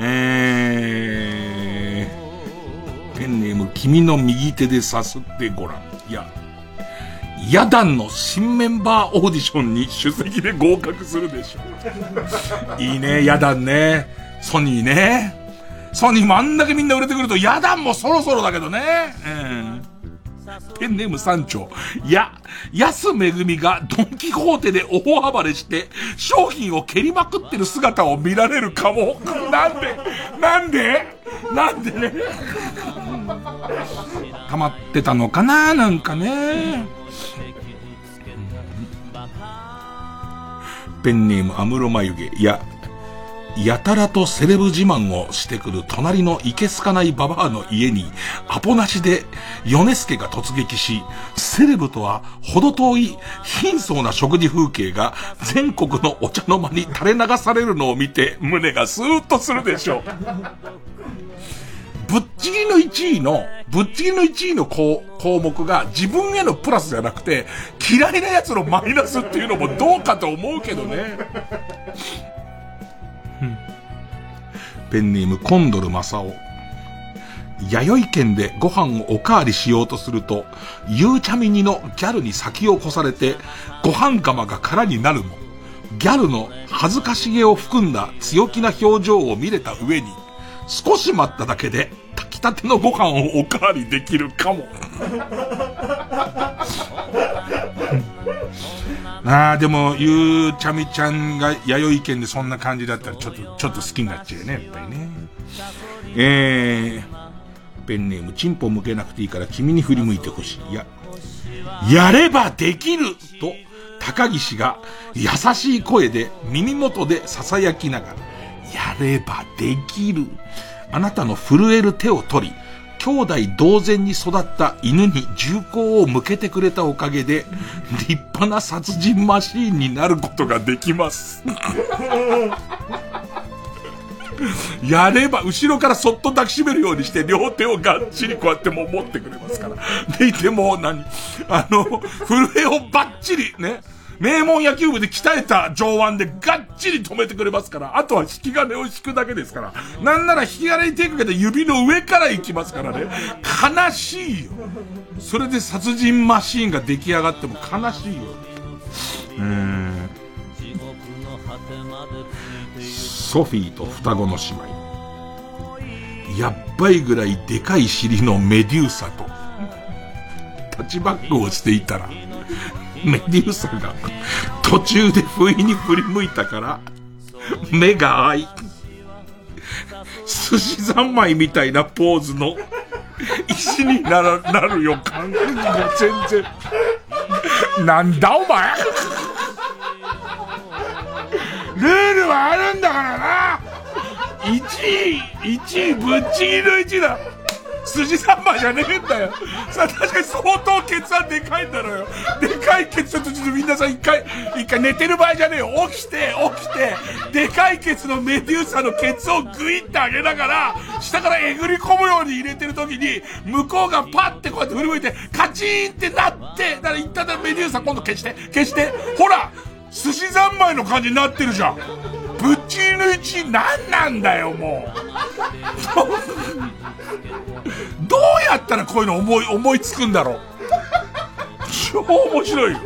えー、ペンネーム君の右手でさすってごらん。いや、ヤダンの新メンバーオーディションに出席で合格するでしょう。いいね、ヤダンね。ソニーね。ソニーもあんだけみんな売れてくると、ヤダンもそろそろだけどね。うんペンネーム三丁。や、安めぐみがドンキホーテで大暴れして、商品を蹴りまくってる姿を見られるかも。なんで？なんで？なんでね？溜まってたのかな？なんかね。ペンネームアムロ眉毛。いや、やたらとセレブ自慢をしてくる隣のいけすかないババアの家に、アポなしで、米助が突撃し、セレブとは程遠い貧相な食事風景が全国のお茶の間に垂れ流されるのを見て、胸がスーッとするでしょう。ぶっちぎりの1位の、ぶっちぎりの1位の項目が自分へのプラスじゃなくて、嫌いな奴のマイナスっていうのもどうかと思うけどね。ペンネームコンドルマサオ。弥生県でご飯をおかわりしようとすると、ゆうちゃみにのギャルに先を越されて、ご飯釜が空になるも、ギャルの恥ずかしげを含んだ強気な表情を見れた上に、少し待っただけで、炊きたてのご飯をおかわりできるかも。ああ、でも、ゆうちゃみちゃんが弥生県でそんな感じだったらちょっと、ちょっと好きになっちゃうよね、やっぱりね。えー、ペンネーム、チンポ向けなくていいから君に振り向いてほしい。いや、やればできると、高岸が優しい声で耳元で囁きながら、やればできる。あなたの震える手を取り、兄弟同然に育った犬に銃口を向けてくれたおかげで、立派な殺人マシーンになることができます。やれば、後ろからそっと抱きしめるようにして、両手をがっちりこうやっても持ってくれますから。でいても、何？あの、震えをばっちりね、名門野球部で鍛えた上腕でがっちり止めてくれますから、あとは引き金を引くだけですから。なんなら引き金に手かけて指の上から行きますからね。悲しいよ。それで殺人マシーンが出来上がっても悲しいよ。うーん。ソフィーと双子の姉妹。やっばいぐらいでかい尻のメデューサと、タッチバックをしていたら、メデューサが途中で不意に振り向いたから、目が合い、寿司三昧みたいなポーズの石になら、なるよ、感が全然。なんだお前ルールはあるんだからな !1 位、1位、ぶっちぎりの1位だ筋三枚じゃねえんだよ。さあ、確かに相当ケツはでかいんだろうよ。でかいケツとちょっとみんなさ、一回、一回寝てる場合じゃねえよ。起きて、起きて、でかいケツのメデューサのケツをグイってあげながら、下からえぐり込むように入れてる時に、向こうがパッてこうやって振り向いて、カチーンってなって、だから一旦メデューサ今度消して、消して、ほら寿司三昧の感じになってるじゃん。ぶちぎりの1何なんだよ、もう。どうやったらこういうの思い、思いつくんだろう。超面白いよ。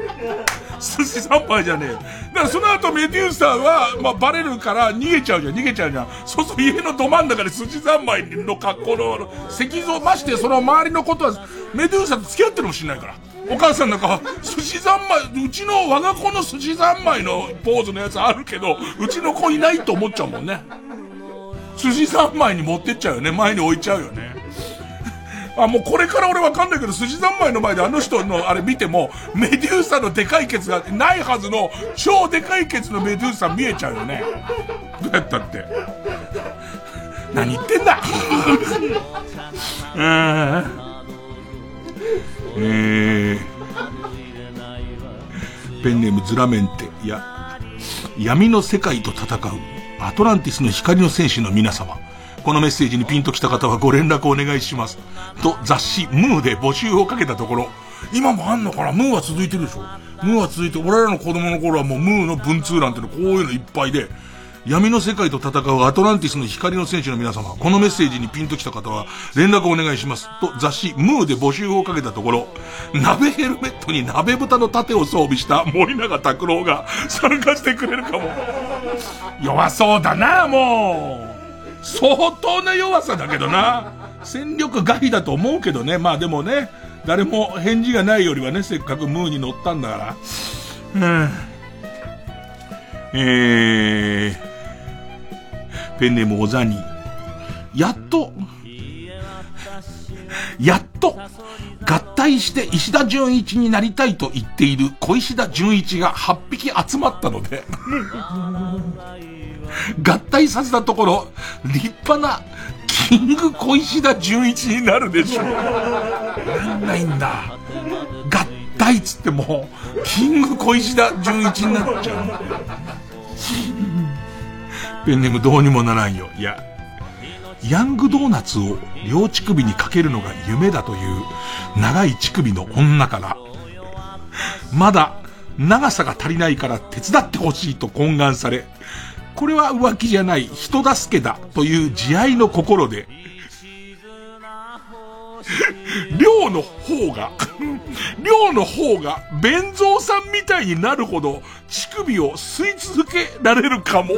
寿司三昧じゃねえだからその後メデューサーは、まあ、バレるから逃げちゃうじゃん、逃げちゃうじゃん。そうすると家のど真ん中で寿司三昧の格好の石像ましてその周りのことはメデューサーと付き合ってるかもしれないから。お母さんなんか、寿司三昧、うちの我が子の寿司三昧のポーズのやつあるけど、うちの子いないと思っちゃうもんね。寿司三昧に持ってっちゃうよね。前に置いちゃうよね。あ、もうこれから俺わかんないけど、寿司三昧の前であの人のあれ見ても、メデューサのでかいケツがないはずの、超でかいケツのメデューサ見えちゃうよね。どうやったって。何言ってんだ うーん。え、ペンネームズラメンテ。いや、闇の世界と戦うアトランティスの光の戦士の皆様。このメッセージにピンときた方はご連絡お願いします。と雑誌ムーで募集をかけたところ、今もあんのかな？ムーは続いてるでしょムーは続いて、俺らの子供の頃はもうムーの文通欄っていうのこういうのいっぱいで、闇の世界と戦うアトランティスの光の戦士の皆様、このメッセージにピンときた方は連絡をお願いします。と雑誌ムーで募集をかけたところ、鍋ヘルメットに鍋豚の盾を装備した森永拓郎が参加してくれるかも。弱そうだな、もう。相当な弱さだけどな。戦力外だと思うけどね。まあでもね、誰も返事がないよりはね、せっかくムーに乗ったんだから。うん。えー、ペンネームおざに。やっと、やっと、合体して石田純一になりたいと言っている小石田純一が8匹集まったので 合体させたところ、立派なキング小石田純一になるでしょう。なんないんだ。合体っつっても、キング小石田純一になっちゃう。ペンネームどうにもならんよ。いや、ヤングドーナツを両乳首にかけるのが夢だという長い乳首の女から、まだ長さが足りないから手伝ってほしいと懇願され、これは浮気じゃない人助けだという慈愛の心で、寮の方が、寮の方が、弁蔵さんみたいになるほど、乳首を吸い続けられるかも。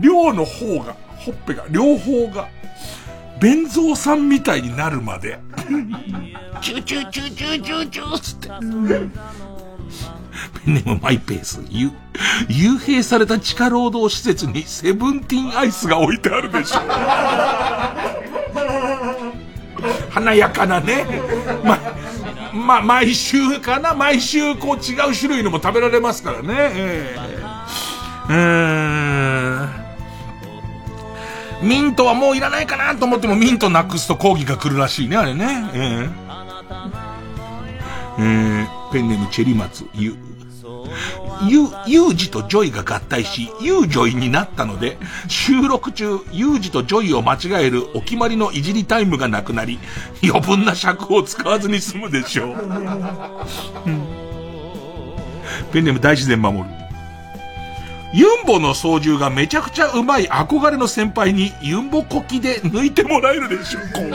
寮の方が、ほっぺが、両方が、弁蔵さんみたいになるまで、チューチューチューチューチューチューつって。ペンネームマイペース、ゆ、幽閉された地下労働施設にセブンティーンアイスが置いてあるでしょ。華やかなね。ま、ま、毎週かな？毎週こう違う種類のも食べられますからね。えー、うーん。ミントはもういらないかなと思ってもミントなくすと抗議が来るらしいね、あれね。えー、えー、ペンネームチェリマツ、ゆ、ユ、ユージとジョイが合体し、ユージョイになったので、収録中、ユージとジョイを間違えるお決まりのいじりタイムがなくなり、余分な尺を使わずに済むでしょう。ペンネーム大自然守る。ユンボの操縦がめちゃくちゃうまい憧れの先輩にユンボコキで抜いてもらえるでしょ。こう。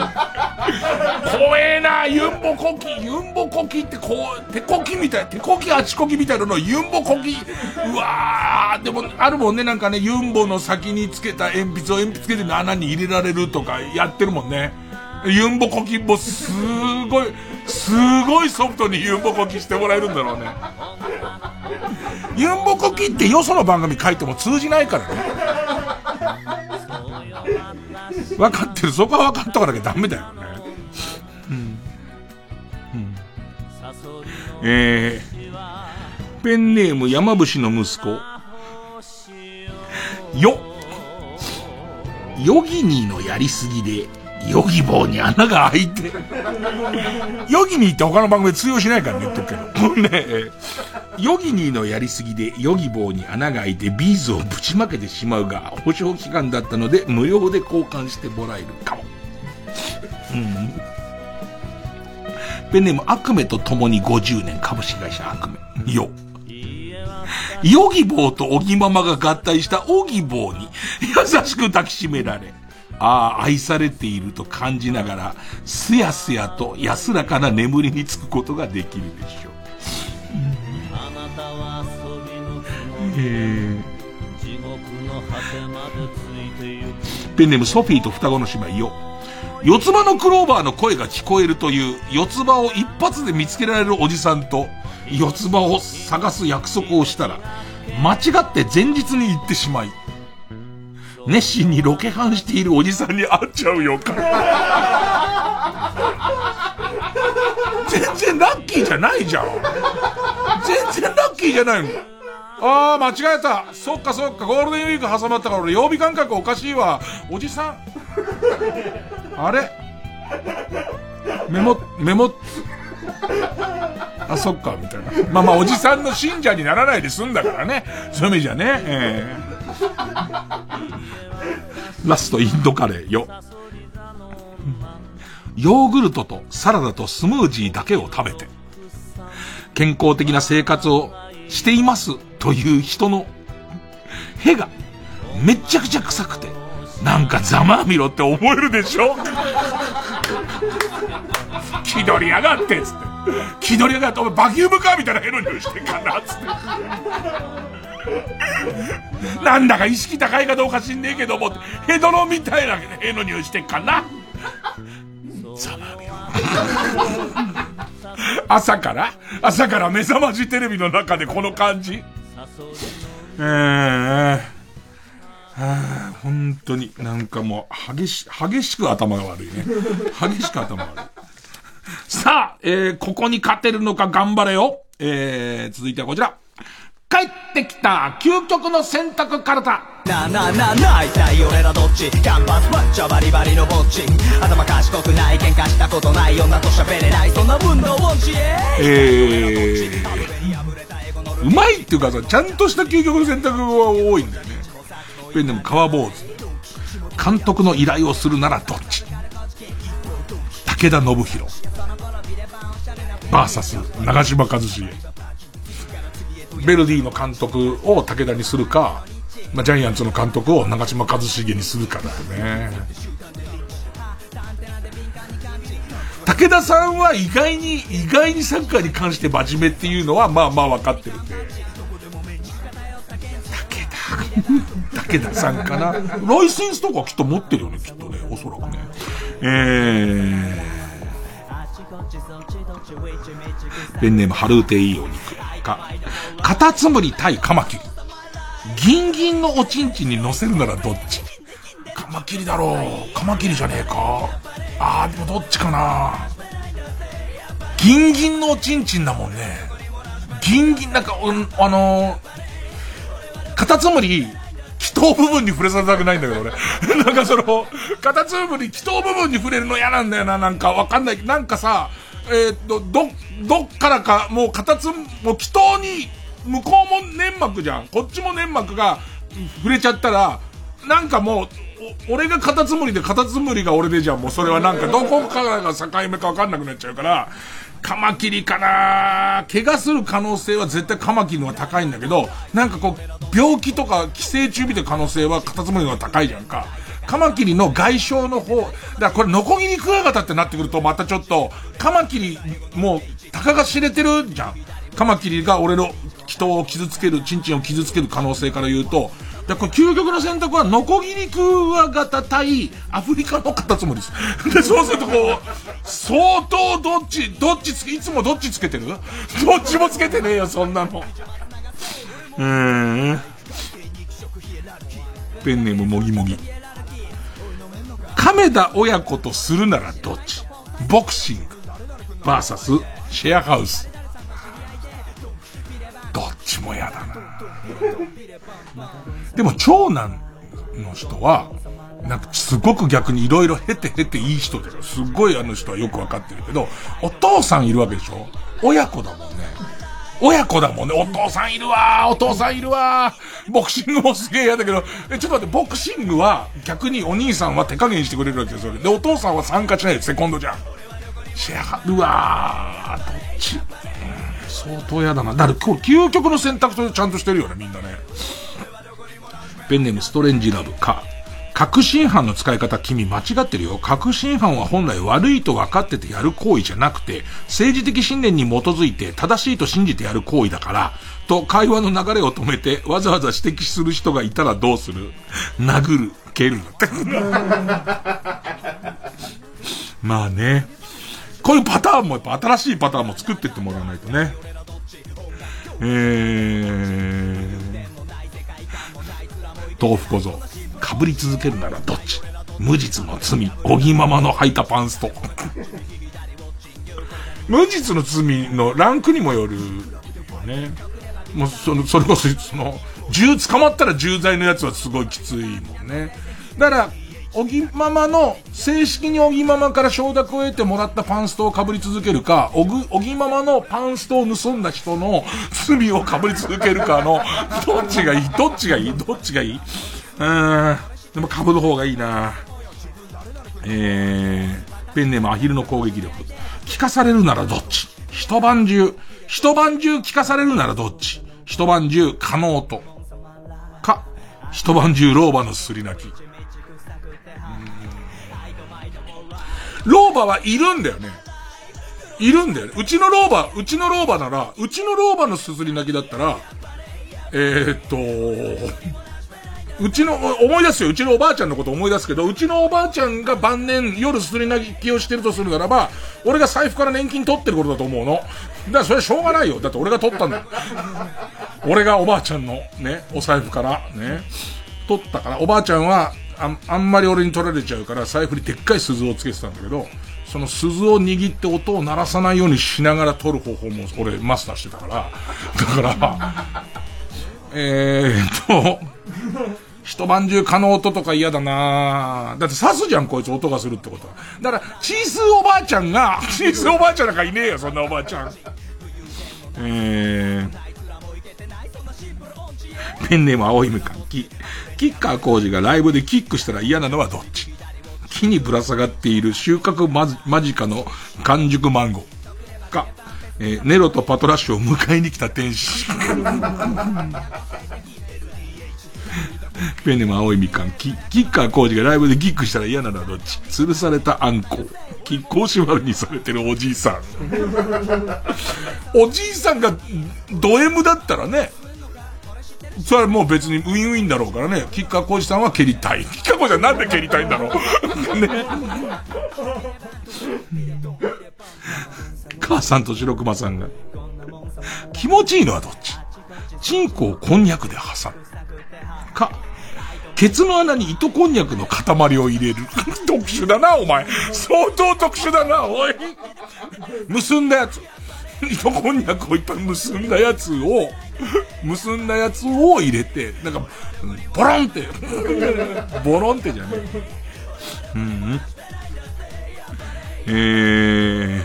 怖えな、ユンボコキ、ユンボコキってこう、手こきみたい、手こきあちこきみたいなのユンボコキ。うわー、でもあるもんね、なんかね、ユンボの先につけた鉛筆を鉛筆つけて穴に入れられるとかやってるもんね。ユンボコキもすごい、すごいソフトにユンボコキしてもらえるんだろうね。ユンボコキってよその番組書いても通じないからね。分かってる。そこは分かっとかなきゃダメだよね。うん。うん。えー、ペンネーム山伏の息子。よ、ヨギニーのやりすぎで、ヨギ棒に穴が開いて。ヨギニーって他の番組通用しないからね、言っとくけど。ねヨギニーのやりすぎでヨギ棒に穴が開いてビーズをぶちまけてしまうが、保証期間だったので無料で交換してもらえるかも。うん。ペンネームアクメと共に50年株式会社アクメ。よ。ヨギ棒とオギママが合体したオギ棒に優しく抱きしめられ、ああ、愛されていると感じながら、すやすやと安らかな眠りにつくことができるでしょう。えペンネームソフィーと双子の姉妹よ。四つ葉のクローバーの声が聞こえるという四つ葉を一発で見つけられるおじさんと四つ葉を探す約束をしたら間違って前日に行ってしまい熱心にロケハンしているおじさんに会っちゃうよ。全然ラッキーじゃないじゃん。全然ラッキーじゃないの。ああ、間違えた。そっかそっか、ゴールデンウィーク挟まったから俺曜日感覚おかしいわ。おじさん。あれ？メモ、メモ、あ、そっか、みたいな。まあまあ、おじさんの信者にならないで済んだからね。そういう意味じゃね。えー ラストインドカレーよ。ヨーグルトとサラダとスムージーだけを食べて、健康的な生活をしていますという人の、へが、めっちゃくちゃ臭くて、なんかざまあみろって思えるでしょ？気取りやがってっつって。気取りやがって、お前バキュームカーみたいなヘロニオしてんかなっつって。なんだか意識高いかどうか知んねえけども、ヘドロみたいなヘロニオしてんかなざまあみろ。朝から朝から目覚ましテレビの中でこの感じえー、はあ、本当に、なんかもう、激し、激しく頭が悪いね。激しく頭が悪い。さあ、えー、ここに勝てるのか頑張れよ。えー、続いてはこちら。帰ってきた究極の選択カルタ。なあなあなあなあ一体俺らどっち？キャンパスマッチャバリバリのぼっち頭賢くない喧嘩したことない女と喋れないそんな分のウォンチえー、うまいっていうかさ、ちゃんとした究極の選択が多いんだよね。ペンネーム川坊主。監督の依頼をするならどっち？武田信弘。バーサス、長嶋一茂。ベルディの監督を武田にするか、まあ、ジャイアンツの監督を長嶋一茂にするかだよね。武田さんは意外に、意外にサッカーに関して真面目っていうのは、まあまあ分かってるんで。武田。武田さんかな。ライセンスとかきっと持ってるよね、きっとね、おそらくね。えー。ペンネームハルーテいいお肉か。カタツムリ対カマキリ。ギンギンのおちんちんに乗せるならどっち？カマキリだろう。カマキリじゃねえか。あー、でもどっちかな。ギンギンのおちんちんだもんね。ギンギン、なんか、うん、あのー、カタツムリ、気筒部分に触れさせたくないんだけど、俺。なんかその、カタツムリ、気筒部分に触れるの嫌なんだよな、なんかわかんない。なんかさ、えー、っと、ど、どっからか、もう形、もう祈祷に、向こうも粘膜じゃん。こっちも粘膜が触れちゃったら、なんかもう、俺がカタツムリでカタツムリが俺でじゃん。もうそれはなんかどこからが境目かわかんなくなっちゃうから、カマキリかな怪我する可能性は絶対カマキリの方が高いんだけど、なんかこう、病気とか寄生虫見てる可能性はカタツムリの方が高いじゃんか。カマキリの外傷の方、だからこれノコギリクワガタってなってくるとまたちょっと、カマキリ、もう、たかが知れてるじゃん。カマキリが俺の人を傷つける、チンチンを傷つける可能性から言うと、で、これ究極の選択は、ノコギリクワガタ対アフリカのカタツムリです。で、そうするとこう、相当どっち、どっちつけ、いつもどっちつけてる？どっちもつけてねえよ、そんなの。うーん。ペンネームもぎもぎ。亀田親子とするならどっち？ボクシング、バーサス、シェアハウス。どっちも嫌だな。でも長男の人は、なんかすごく逆に色々経て経ていい人で、すっごいあの人はよくわかってるけど、お父さんいるわけでしょ親子だもんね。親子だもんね。お父さんいるわお父さんいるわボクシングもすげえ嫌だけど、え、ちょっと待って、ボクシングは逆にお兄さんは手加減してくれるわけですよ。で、お父さんは参加しないでセコンドじゃん。シェア、うわー、どっち、相当嫌だな。だから今日究極の選択とちゃんとしてるよね、みんなね。ペンネームストレンジラブか。確信犯の使い方君間違ってるよ。確信犯は本来悪いと分かっててやる行為じゃなくて、政治的信念に基づいて正しいと信じてやる行為だから、と会話の流れを止めてわざわざ指摘する人がいたらどうする？殴る、蹴る。まあね。こういうパターンもやっぱ新しいパターンも作ってってもらわないとね。えー、豆腐小僧。かぶり続けるならどっち？無実の罪、おぎママの履いたパンスト。無実の罪のランクにもよるね。もうその、それこそ、その、銃、捕まったら重罪のやつはすごいきついもんね。だから、おぎママの、正式におぎママから承諾を得てもらったパンストを被り続けるか、おぐ、おぎママのパンストを盗んだ人の罪を被り続けるかの、どっちがいい？どっちがいい？どっちがいい？うん。でも被る方がいいなえー、ペンネームアヒルの攻撃力。聞かされるならどっち？一晩中、一晩中聞かされるならどっち？一晩中可能と。か、一晩中老婆のすり泣き。老婆はいるんだよね。いるんだよね。うちの老婆、うちの老婆なら、うちの老婆のすすり泣きだったら、えー、っと、うちの、思い出すよ。うちのおばあちゃんのこと思い出すけど、うちのおばあちゃんが晩年夜すり泣きをしてるとするならば、俺が財布から年金取ってることだと思うの。だからそれはしょうがないよ。だって俺が取ったんだ。俺がおばあちゃんのね、お財布からね、取ったから、おばあちゃんは、ああんまり俺に取られちゃうから、財布にでっかい鈴をつけてたんだけど、その鈴を握って音を鳴らさないようにしながら取る方法も俺マスターしてたから、だから、えーっと、一晩中蚊の音とか嫌だなだって刺すじゃん、こいつ音がするってことは。だから、チースおばあちゃんが、チースおばあちゃんなんかいねえよ、そんなおばあちゃん。えー、ペンネーム青いみかん、キ、キッカー工事がライブでキックしたら嫌なのはどっち？木にぶら下がっている収穫間近の完熟マンゴー。か、えー、ネロとパトラッシュを迎えに来た天使。ペンネも青いみかん。キッカー工事がライブでギックしたら嫌なのはどっち？吊るされたあんこ。キッコーシマルにされてるおじいさん。おじいさんがド M だったらね、それはもう別にウィンウィンだろうからね。キッカー工事さんは蹴りたい。キッカー工事さんなんで蹴りたいんだろう？ね。母さんと白熊さんが。気持ちいいのはどっち？チンコをこんにゃくで挟む。か、ケツの穴に糸こんにゃくの塊を入れる。特殊だな、お前。相当特殊だな、おい。結んだやつ。糸こんにゃくをいっぱい結んだやつを、結んだやつを入れて、なんか、ボロンって、ボロンってじゃねえ。うん。えー、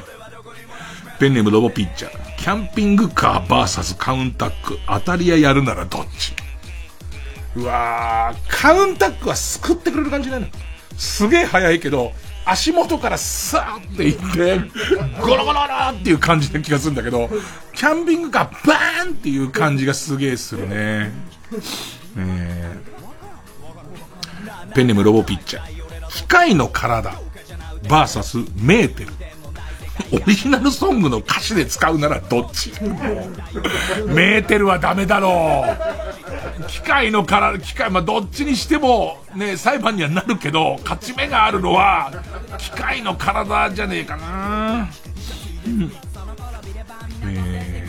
ペンネームロボピッチャー。キャンピングカーバーサスカウンタック。当たり屋やるならどっち？うわー、カウンタックは救ってくれる感じなの。すげえ速いけど、足元からさーっていって、ゴロゴロゴロっていう感じな気がするんだけど、キャンピングカーバーンっていう感じがすげえするね。えー、ペンネムロボピッチャー。機械の体、バーサスメーテル。オリジナルソングの歌詞で使うならどっち？メーテルはダメだろう。機械のから、機械、まあ、どっちにしても、ね、裁判にはなるけど、勝ち目があるのは、機械の体じゃねえかな。うん。え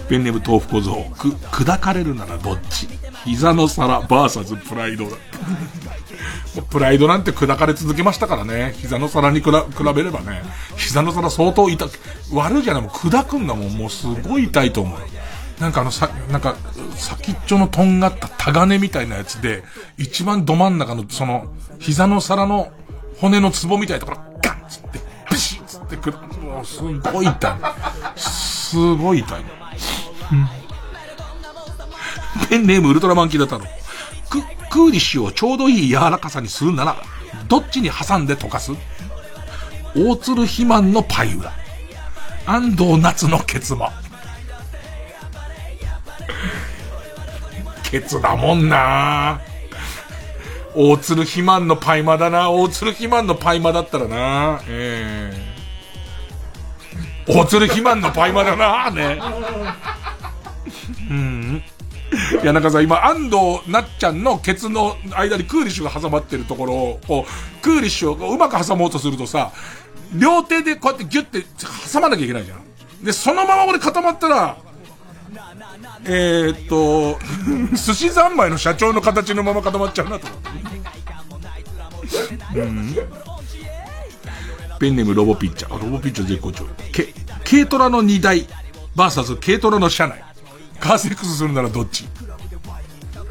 ー、ペンネーム豆腐小僧、く、砕かれるならどっち？膝の皿バーサスプライドだ。プライドなんて砕かれ続けましたからね。膝の皿に比べればね。膝の皿相当痛く、悪いじゃない、もう砕くんだもん。もうすごい痛いと思う。なんかあのさ、なんか、先っちょのとんがったタガネみたいなやつで、一番ど真ん中の、その、膝の皿の骨のツボみたいなところ、ガンつって、ピシッつってくる。もうすごい痛い。すごい痛い。うん。ペンネームウルトラマンキーだったの。ク、クーリッシュをちょうどいい柔らかさにするなら、どっちに挟んで溶かす？大鶴肥満のパイ裏。安藤夏のケツマ。ケツだもんな大鶴肥満のパイマだな。大鶴肥満のパイマだったらな。ええー。大鶴肥満のパイマだな。ね。うん。いや、なんかさ、今、安藤なっちゃんのケツの間にクーリッシュが挟まってるところを、こう、クーリッシュをうまく挟もうとするとさ、両手でこうやってギュッて挟まなきゃいけないじゃん。で、そのまま俺固まったら、えー、っと、寿司三昧の社長の形のまま固まっちゃうなと。うん。ペンネームロボピッチャー。ロボピッチャー絶好調。ケ、軽トラの荷台、バーサス軽トラの車内。カーセックスするならどっち？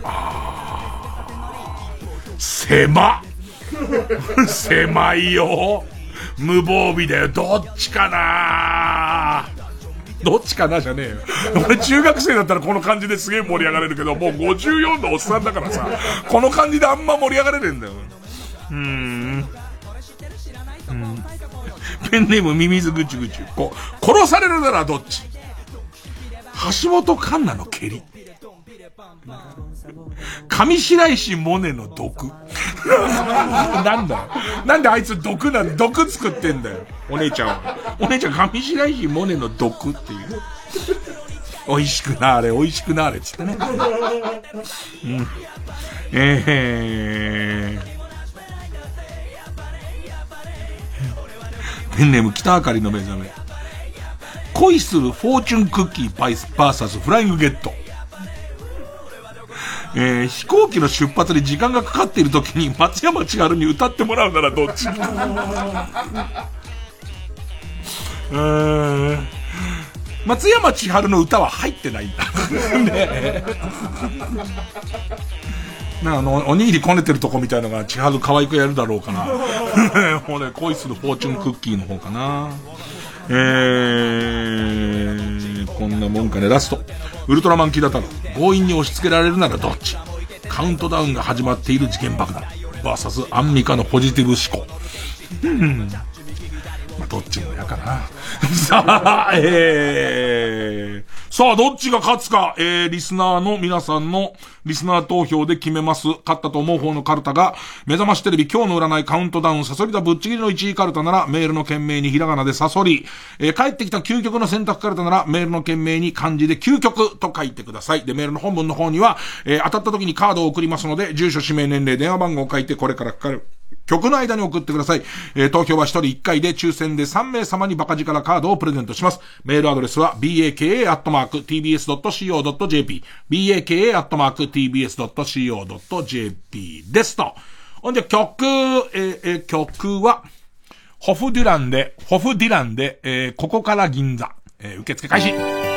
あ狭 狭いよ無防備だよ。どっちかな どっちかなじゃねえよ。俺中学生だったらこの感じですげえ盛り上がれるけど、もう54のおっさんだからさ、この感じであんま盛り上がれねえんだよ。うーん。うん。ペンネームミミズぐちぐち。こ、殺されるならどっち？橋本環奈の蹴り。上白石萌音の毒？なんだ？よ。なんであいつ毒なん？毒作ってんだよ。お姉ちゃんは？お姉ちゃん上白石萌音の毒っていう。美味しくなあれ、美味しくなあれ、つってね。うん。えー。ペンネーム北あかりの目覚め。恋するフォーチュンクッキーバイスバーサスフライングゲット。えー、飛行機の出発に時間がかかっている時に松山千春に歌ってもらうならどっち？うーん。松山千春の歌は入ってないんだ。ねなあの、おにぎりこねてるとこみたいのが千春可愛くやるだろうかな。もうね、恋するフォーチュンクッキーの方かな。えー、こんなもんかね、ラスト。ウルトラマンキーだったら強引に押し付けられるならどっちカウントダウンが始まっている事件爆弾。vs アンミカのポジティブ思考。どっちも嫌かな。さあ、えー、さあ、どっちが勝つか、えー、リスナーの皆さんのリスナー投票で決めます。勝ったと思う方のカルタが、目覚ましテレビ今日の占いカウントダウン、サソリだぶっちぎりの1位カルタなら、メールの件名にひらがなでサソリ、えー、帰ってきた究極の選択カルタなら、メールの件名に漢字で究極と書いてください。で、メールの本文の方には、えー、当たった時にカードを送りますので、住所、氏名、年齢、電話番号を書いて、これからかかる。曲の間に送ってください。えー、投票は1人1回で抽選で3名様にバカ力カードをプレゼントします。メールアドレスは baka.tbs.co.jp baka.tbs.co.jp ですと。ほんで曲、えー、えー、曲は、ホフデュランで、ホフディランで、えー、ここから銀座、えー、受付開始。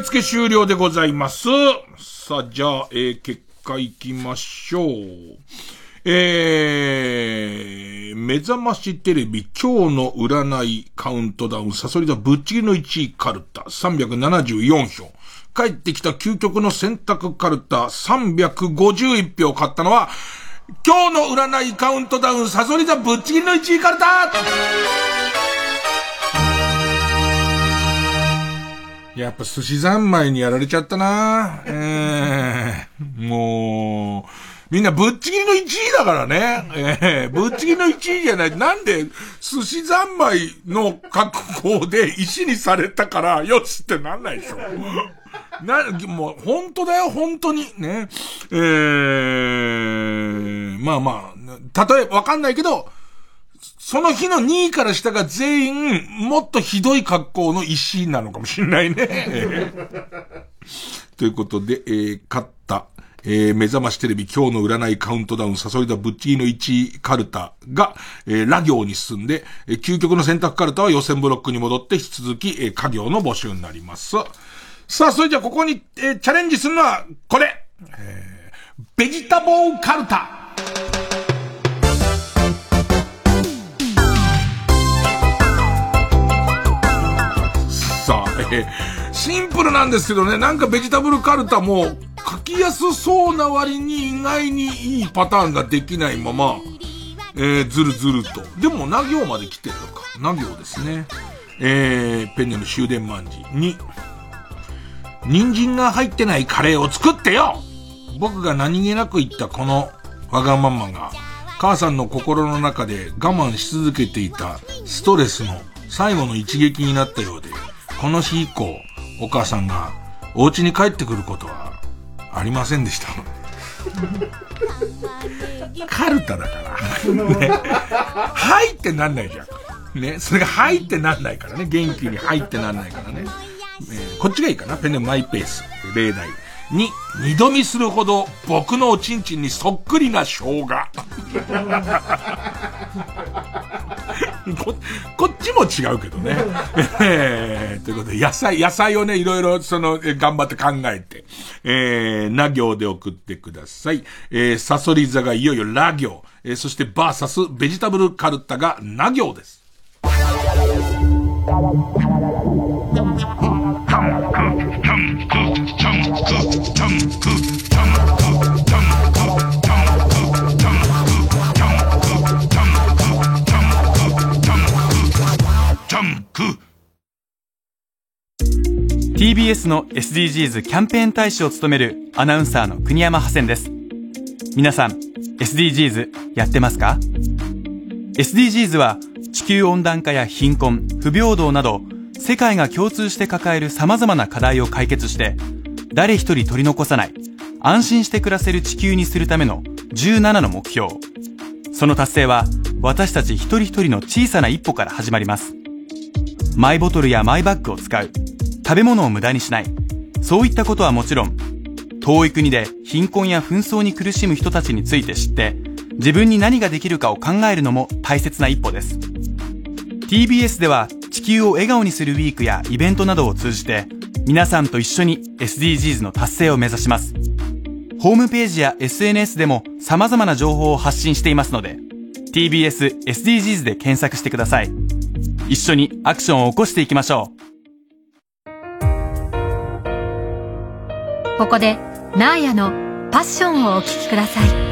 受付終了でございます。さあ、じゃあ、えー、結果いきましょう。えー、目覚ましテレビ今日の占いカウントダウン、サソリ座ぶっちぎりの1位カルタ374票。帰ってきた究極の選択カルタ351票買ったのは、今日の占いカウントダウン、サソリ座ぶっちぎりの1位カルタやっぱ寿司三昧にやられちゃったなええー、もう、みんなぶっちぎりの1位だからね。ええー、ぶっちぎりの1位じゃない。なんで、寿司三昧の格好で石にされたから、よしってなんないでしょ。な、もう、本当だよ、本当に。ね。えー、まあまあ、例えわかんないけど、その日の2位から下が全員、もっとひどい格好の石なのかもしれないね。ということで、えー、勝った、えー、目覚ましテレビ今日の占いカウントダウン、サソリダブッチーの1カルタが、えー、ラ行に進んで、えー、究極の選択カルタは予選ブロックに戻って引き続き、えー、家業の募集になります。さあ、それじゃあここに、えー、チャレンジするのは、これ、えー、ベジタボーカルタ。さあ、えー、シンプルなんですけどね、なんかベジタブルカルタも書きやすそうな割に意外にいいパターンができないまま、えー、ずるずると。でも、な行まで来てるのか。な行ですね。えー、ペンネの終電万事に、人参が入ってないカレーを作ってよ僕が何気なく言ったこのわがままが、母さんの心の中で我慢し続けていたストレスの最後の一撃になったようで、この日以降、お母さんがお家に帰ってくることはありませんでした。カルタだから。ね。はいってなんないじゃん。ね。それがはいってなんないからね。元気にはいってなんないからね。えー、こっちがいいかな。ペンネマイペース。例題。に、二度見するほど僕のおちんちんにそっくりな生姜。こ、こっちも違うけどね。ということで、野菜、野菜をね、いろいろ、その、頑張って考えて、えー、な行で送ってください。えー、サソリ座がいよいよラ行、えー、そしてバーサスベジタブルカルタがな行です。TBS の SDGs キャンペーン大使を務めるアナウンサーの国山ハセンです。皆さん、SDGs やってますか ?SDGs は地球温暖化や貧困、不平等など世界が共通して抱える様々な課題を解決して誰一人取り残さない安心して暮らせる地球にするための17の目標。その達成は私たち一人一人の小さな一歩から始まります。マイボトルやマイバッグを使う。食べ物を無駄にしない。そういったことはもちろん、遠い国で貧困や紛争に苦しむ人たちについて知って、自分に何ができるかを考えるのも大切な一歩です。TBS では地球を笑顔にするウィークやイベントなどを通じて、皆さんと一緒に SDGs の達成を目指します。ホームページや SNS でも様々な情報を発信していますので、TBS SDGs で検索してください。一緒にアクションを起こしていきましょう。ここで、ナーヤのパッションをお聴きください。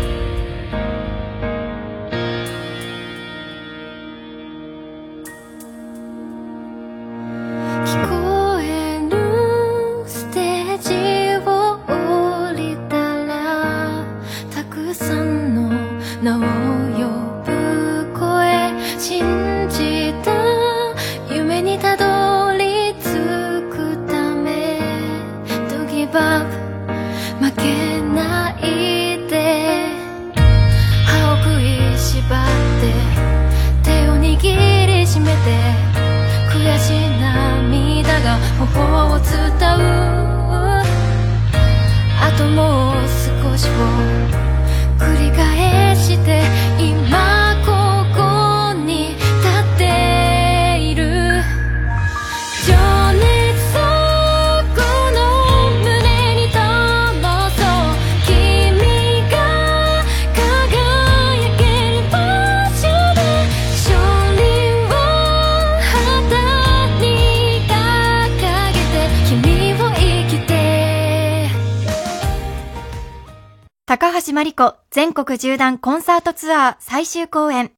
国縦断コンサートツアー最終公演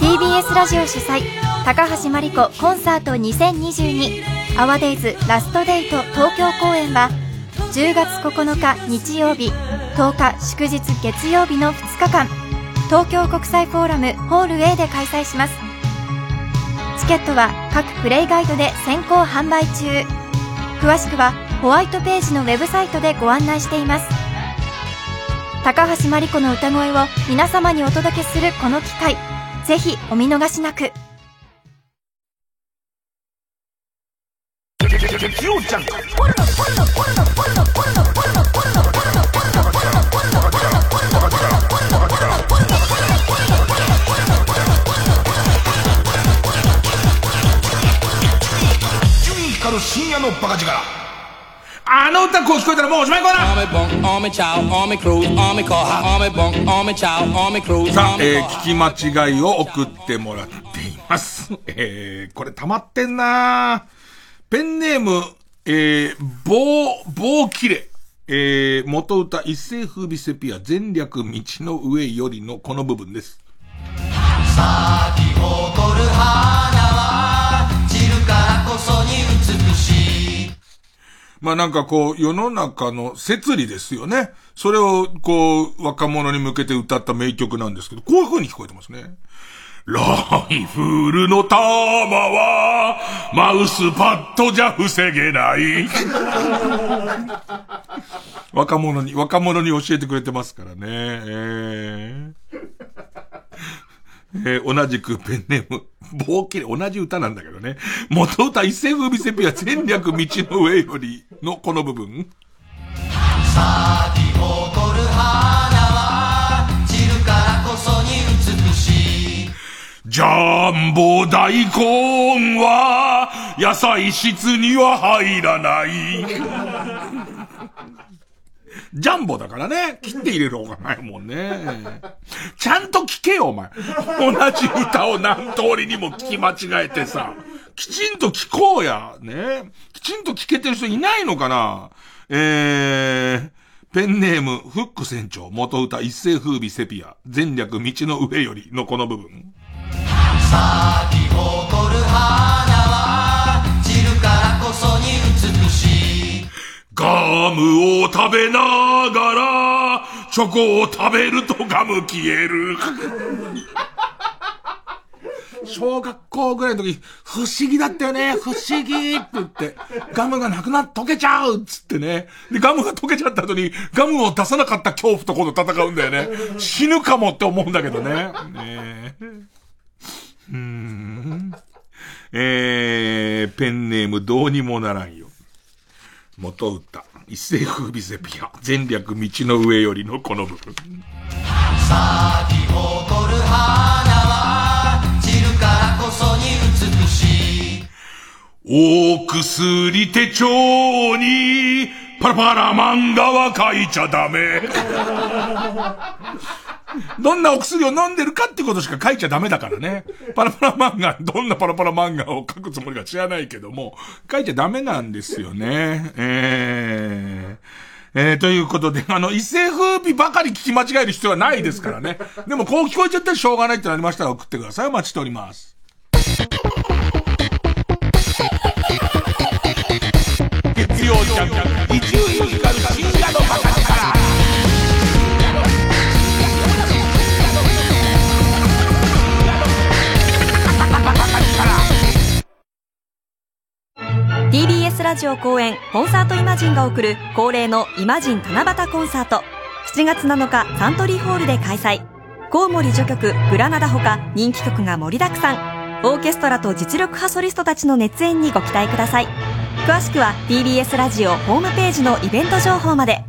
TBS ラジオ主催高橋真理子コンサート2022アワデイズラストデート東京公演は10月9日日曜日10日祝日月曜日の2日間東京国際フォーラムホール A で開催しますチケットは各プレイガイドで先行販売中詳しくはホワイトページのウェブサイトでご案内しています。高橋真理子の歌声を皆様にお届けするこの機会ぜひお見逃しなく。あ、えー、聞き間違いを送ってもらっています。えー、これ溜まってんなペンネーム、えー、棒、棒切れ。えー、元歌一世風靡セピア全略道の上よりのこの部分です。咲き誇る花まあなんかこう、世の中の摂理ですよね。それをこう、若者に向けて歌った名曲なんですけど、こういう風に聞こえてますね。ライフルの弾は、マウスパッドじゃ防げない。若者に、若者に教えてくれてますからね。えーえー同じくペンネーム、棒切れ、同じ歌なんだけどね。元歌一世風靡セピア戦略道の上よりのこの部分。咲き誇る花は散るからこそに美しいジャンボ大根は、野菜室には入らない。ジャンボだからね。切って入れる方がないもんね。ちゃんと聞けよ、お前。同じ歌を何通りにも聞き間違えてさ。きちんと聞こうや。ね。きちんと聞けてる人いないのかなえー、ペンネーム、フック船長、元歌一世風靡セピア、全略道の上よりのこの部分。ガムを食べながら、チョコを食べるとガム消える。小学校ぐらいの時、不思議だったよね、不思議って言って、ガムがなくなっ、溶けちゃうっつってね。で、ガムが溶けちゃった後に、ガムを出さなかった恐怖と今度戦うんだよね。死ぬかもって思うんだけどね。ねえうん。えー、ペンネームどうにもならんよ。元歌。一世風靡セピア。全略道の上よりのこの部分。咲き誇る花は散るからこそに美しいお薬手帳に、パラパラ漫画は書いちゃダメ。どんなお薬を飲んでるかってことしか書いちゃダメだからね。パラパラ漫画、どんなパラパラ漫画を書くつもりか知らないけども、書いちゃダメなんですよね。えー、えー、ということで、あの、一世風靡ばかり聞き間違える必要はないですからね。でもこう聞こえちゃったらしょうがないってなりましたら送ってください。お待ちしております。月曜ジャン TBS ラジオ公演コンサートイマジンが送る恒例のイマジン七夕コンサート。7月7日サントリーホールで開催。コウモリ序曲グラナダほか人気曲が盛りだくさん。オーケストラと実力派ソリストたちの熱演にご期待ください。詳しくは TBS ラジオホームページのイベント情報まで。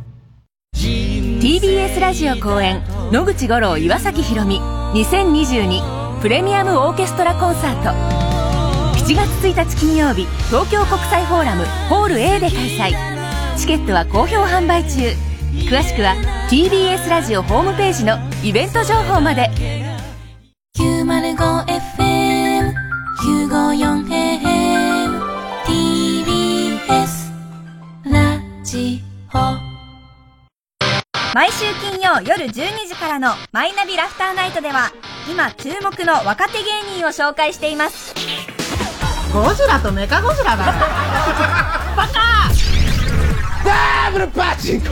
TBS ラジオ公演野口五郎岩崎宏美。2022プレミアムオーケストラコンサート。7月1日金曜日東京国際フォーラムホール A で開催。チケットは好評販売中。詳しくは TBS ラジオホームページのイベント情報まで。905FM954AM TBS ラ地方毎週金曜夜12時からのマイナビラフターナイトでは今注目の若手芸人を紹介していますゴジラとメカゴジラだバカ。ダブルパチンコ。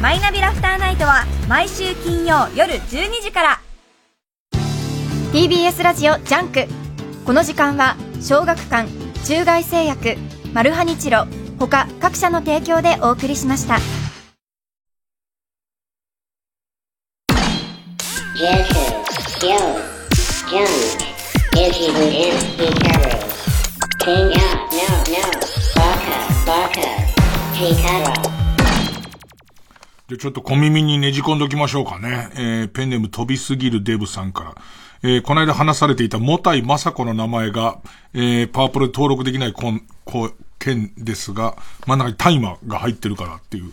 マイナビラフターナイトは毎週金曜夜12時から。TBS ラジオジャンク。この時間は小学館中外製薬マルハニチロ他各社の提供でお送りしました。King up, no, no, baka, baka, Hikaru. じゃあちょっと小耳にねじ込んどきましょうかね。えー、ペンネーム飛びすぎるデブさんから。えー、この間話されていたモタイマサコの名前が、えー、パワープロで登録できないこん、こう、件ですが、真ん中にタイマーが入ってるからっていう。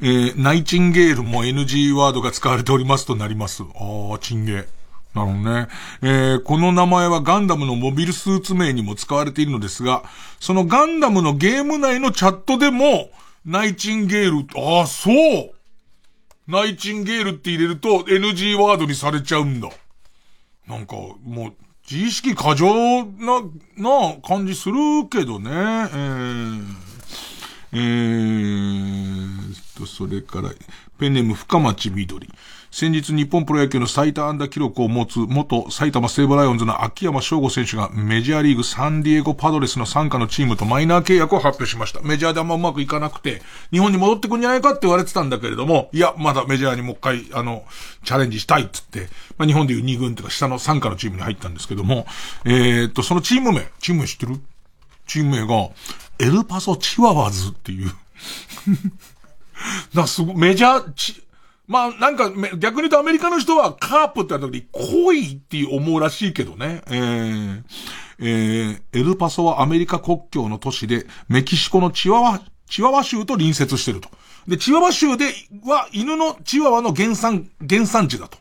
えー、ナイチンゲールも NG ワードが使われておりますとなります。あー、チンゲー。なるほどね。えー、この名前はガンダムのモビルスーツ名にも使われているのですが、そのガンダムのゲーム内のチャットでも、ナイチンゲール、ああ、そうナイチンゲールって入れると NG ワードにされちゃうんだ。なんか、もう、自意識過剰な、な感じするけどね。えー、えーと、それから、ペンネーム深町緑。先日日本プロ野球の最多安打記録を持つ元埼玉西武ライオンズの秋山翔吾選手がメジャーリーグサンディエゴパドレスの参加のチームとマイナー契約を発表しました。メジャーであんまうまくいかなくて、日本に戻ってくんじゃないかって言われてたんだけれども、いや、まだメジャーにもう一回、あの、チャレンジしたいっつって、まあ、日本でいう2軍というか下の参加のチームに入ったんですけども、えー、っと、そのチーム名、チーム名知ってる？チーム名が、エルパソチワワズっていう。な、すごい、メジャー、ち、まあ、なんか、逆に言うとアメリカの人はカープって言った時に恋って思うらしいけどね。えー、えー、エルパソはアメリカ国境の都市で、メキシコのチワワ、チワワ州と隣接してると。で、チワワ州では犬のチワワの原産、原産地だと。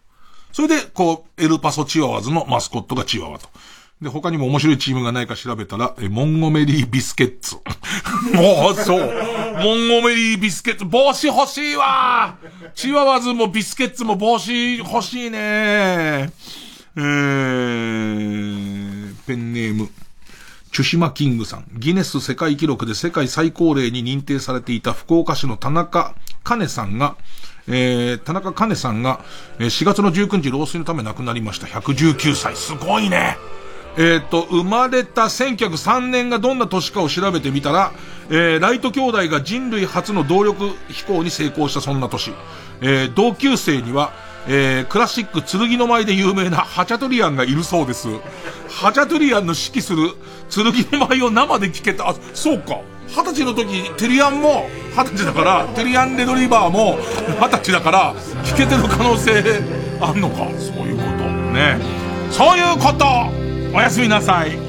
それで、こう、エルパソチワワズのマスコットがチワワと。で、他にも面白いチームがないか調べたら、え、モンゴメリービスケッツ。もう、そう。モンゴメリービスケッツ。帽子欲しいわチワワズもビスケッツも帽子欲しいねえー、ペンネーム。チュシマキングさん。ギネス世界記録で世界最高齢に認定されていた福岡市の田中兼さんが、えー、田中兼さんが、4月の19日老衰のため亡くなりました。119歳。すごいね。えっ、と、生まれた1903年がどんな年かを調べてみたら、えー、ライト兄弟が人類初の動力飛行に成功したそんな年。えー、同級生には、えー、クラシック剣の舞で有名なハチャトリアンがいるそうです。ハチャトリアンの指揮する剣の舞を生で聞けた。あ、そうか。二十歳の時、テリアンも二十歳だから、テリアンレドリバーも二十歳だから、聞けてる可能性あんのか。そういうこと。ね。そういうことおやすみなさい。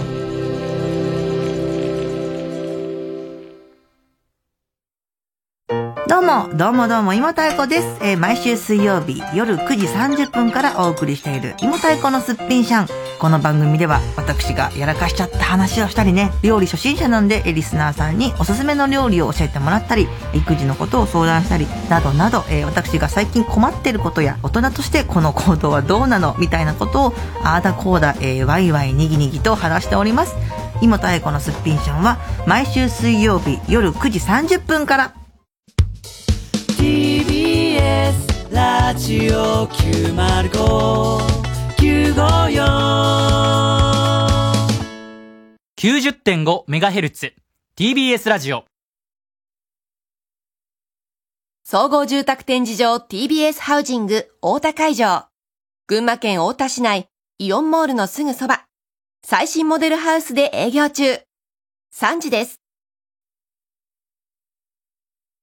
どうも、どうもどうも、芋太鼓です。えー毎週水曜日夜9時30分からお送りしている芋太鼓のすっぴんシャン。この番組では私がやらかしちゃった話をしたりね、料理初心者なんでリスナーさんにおすすめの料理を教えてもらったり、育児のことを相談したり、などなど、えー私が最近困ってることや、大人としてこの行動はどうなのみたいなことを、あーだこーだ、えーワイワイにぎにぎと話しております。芋太鼓のすっぴんシャンは毎週水曜日夜9時30分から。TBS ラジオ905954 90.5MHz TBS ラジオ総合住宅展示場 TBS ハウジング大田会場。群馬県大田市内、イオンモールのすぐそば。最新モデルハウスで営業中。3時です。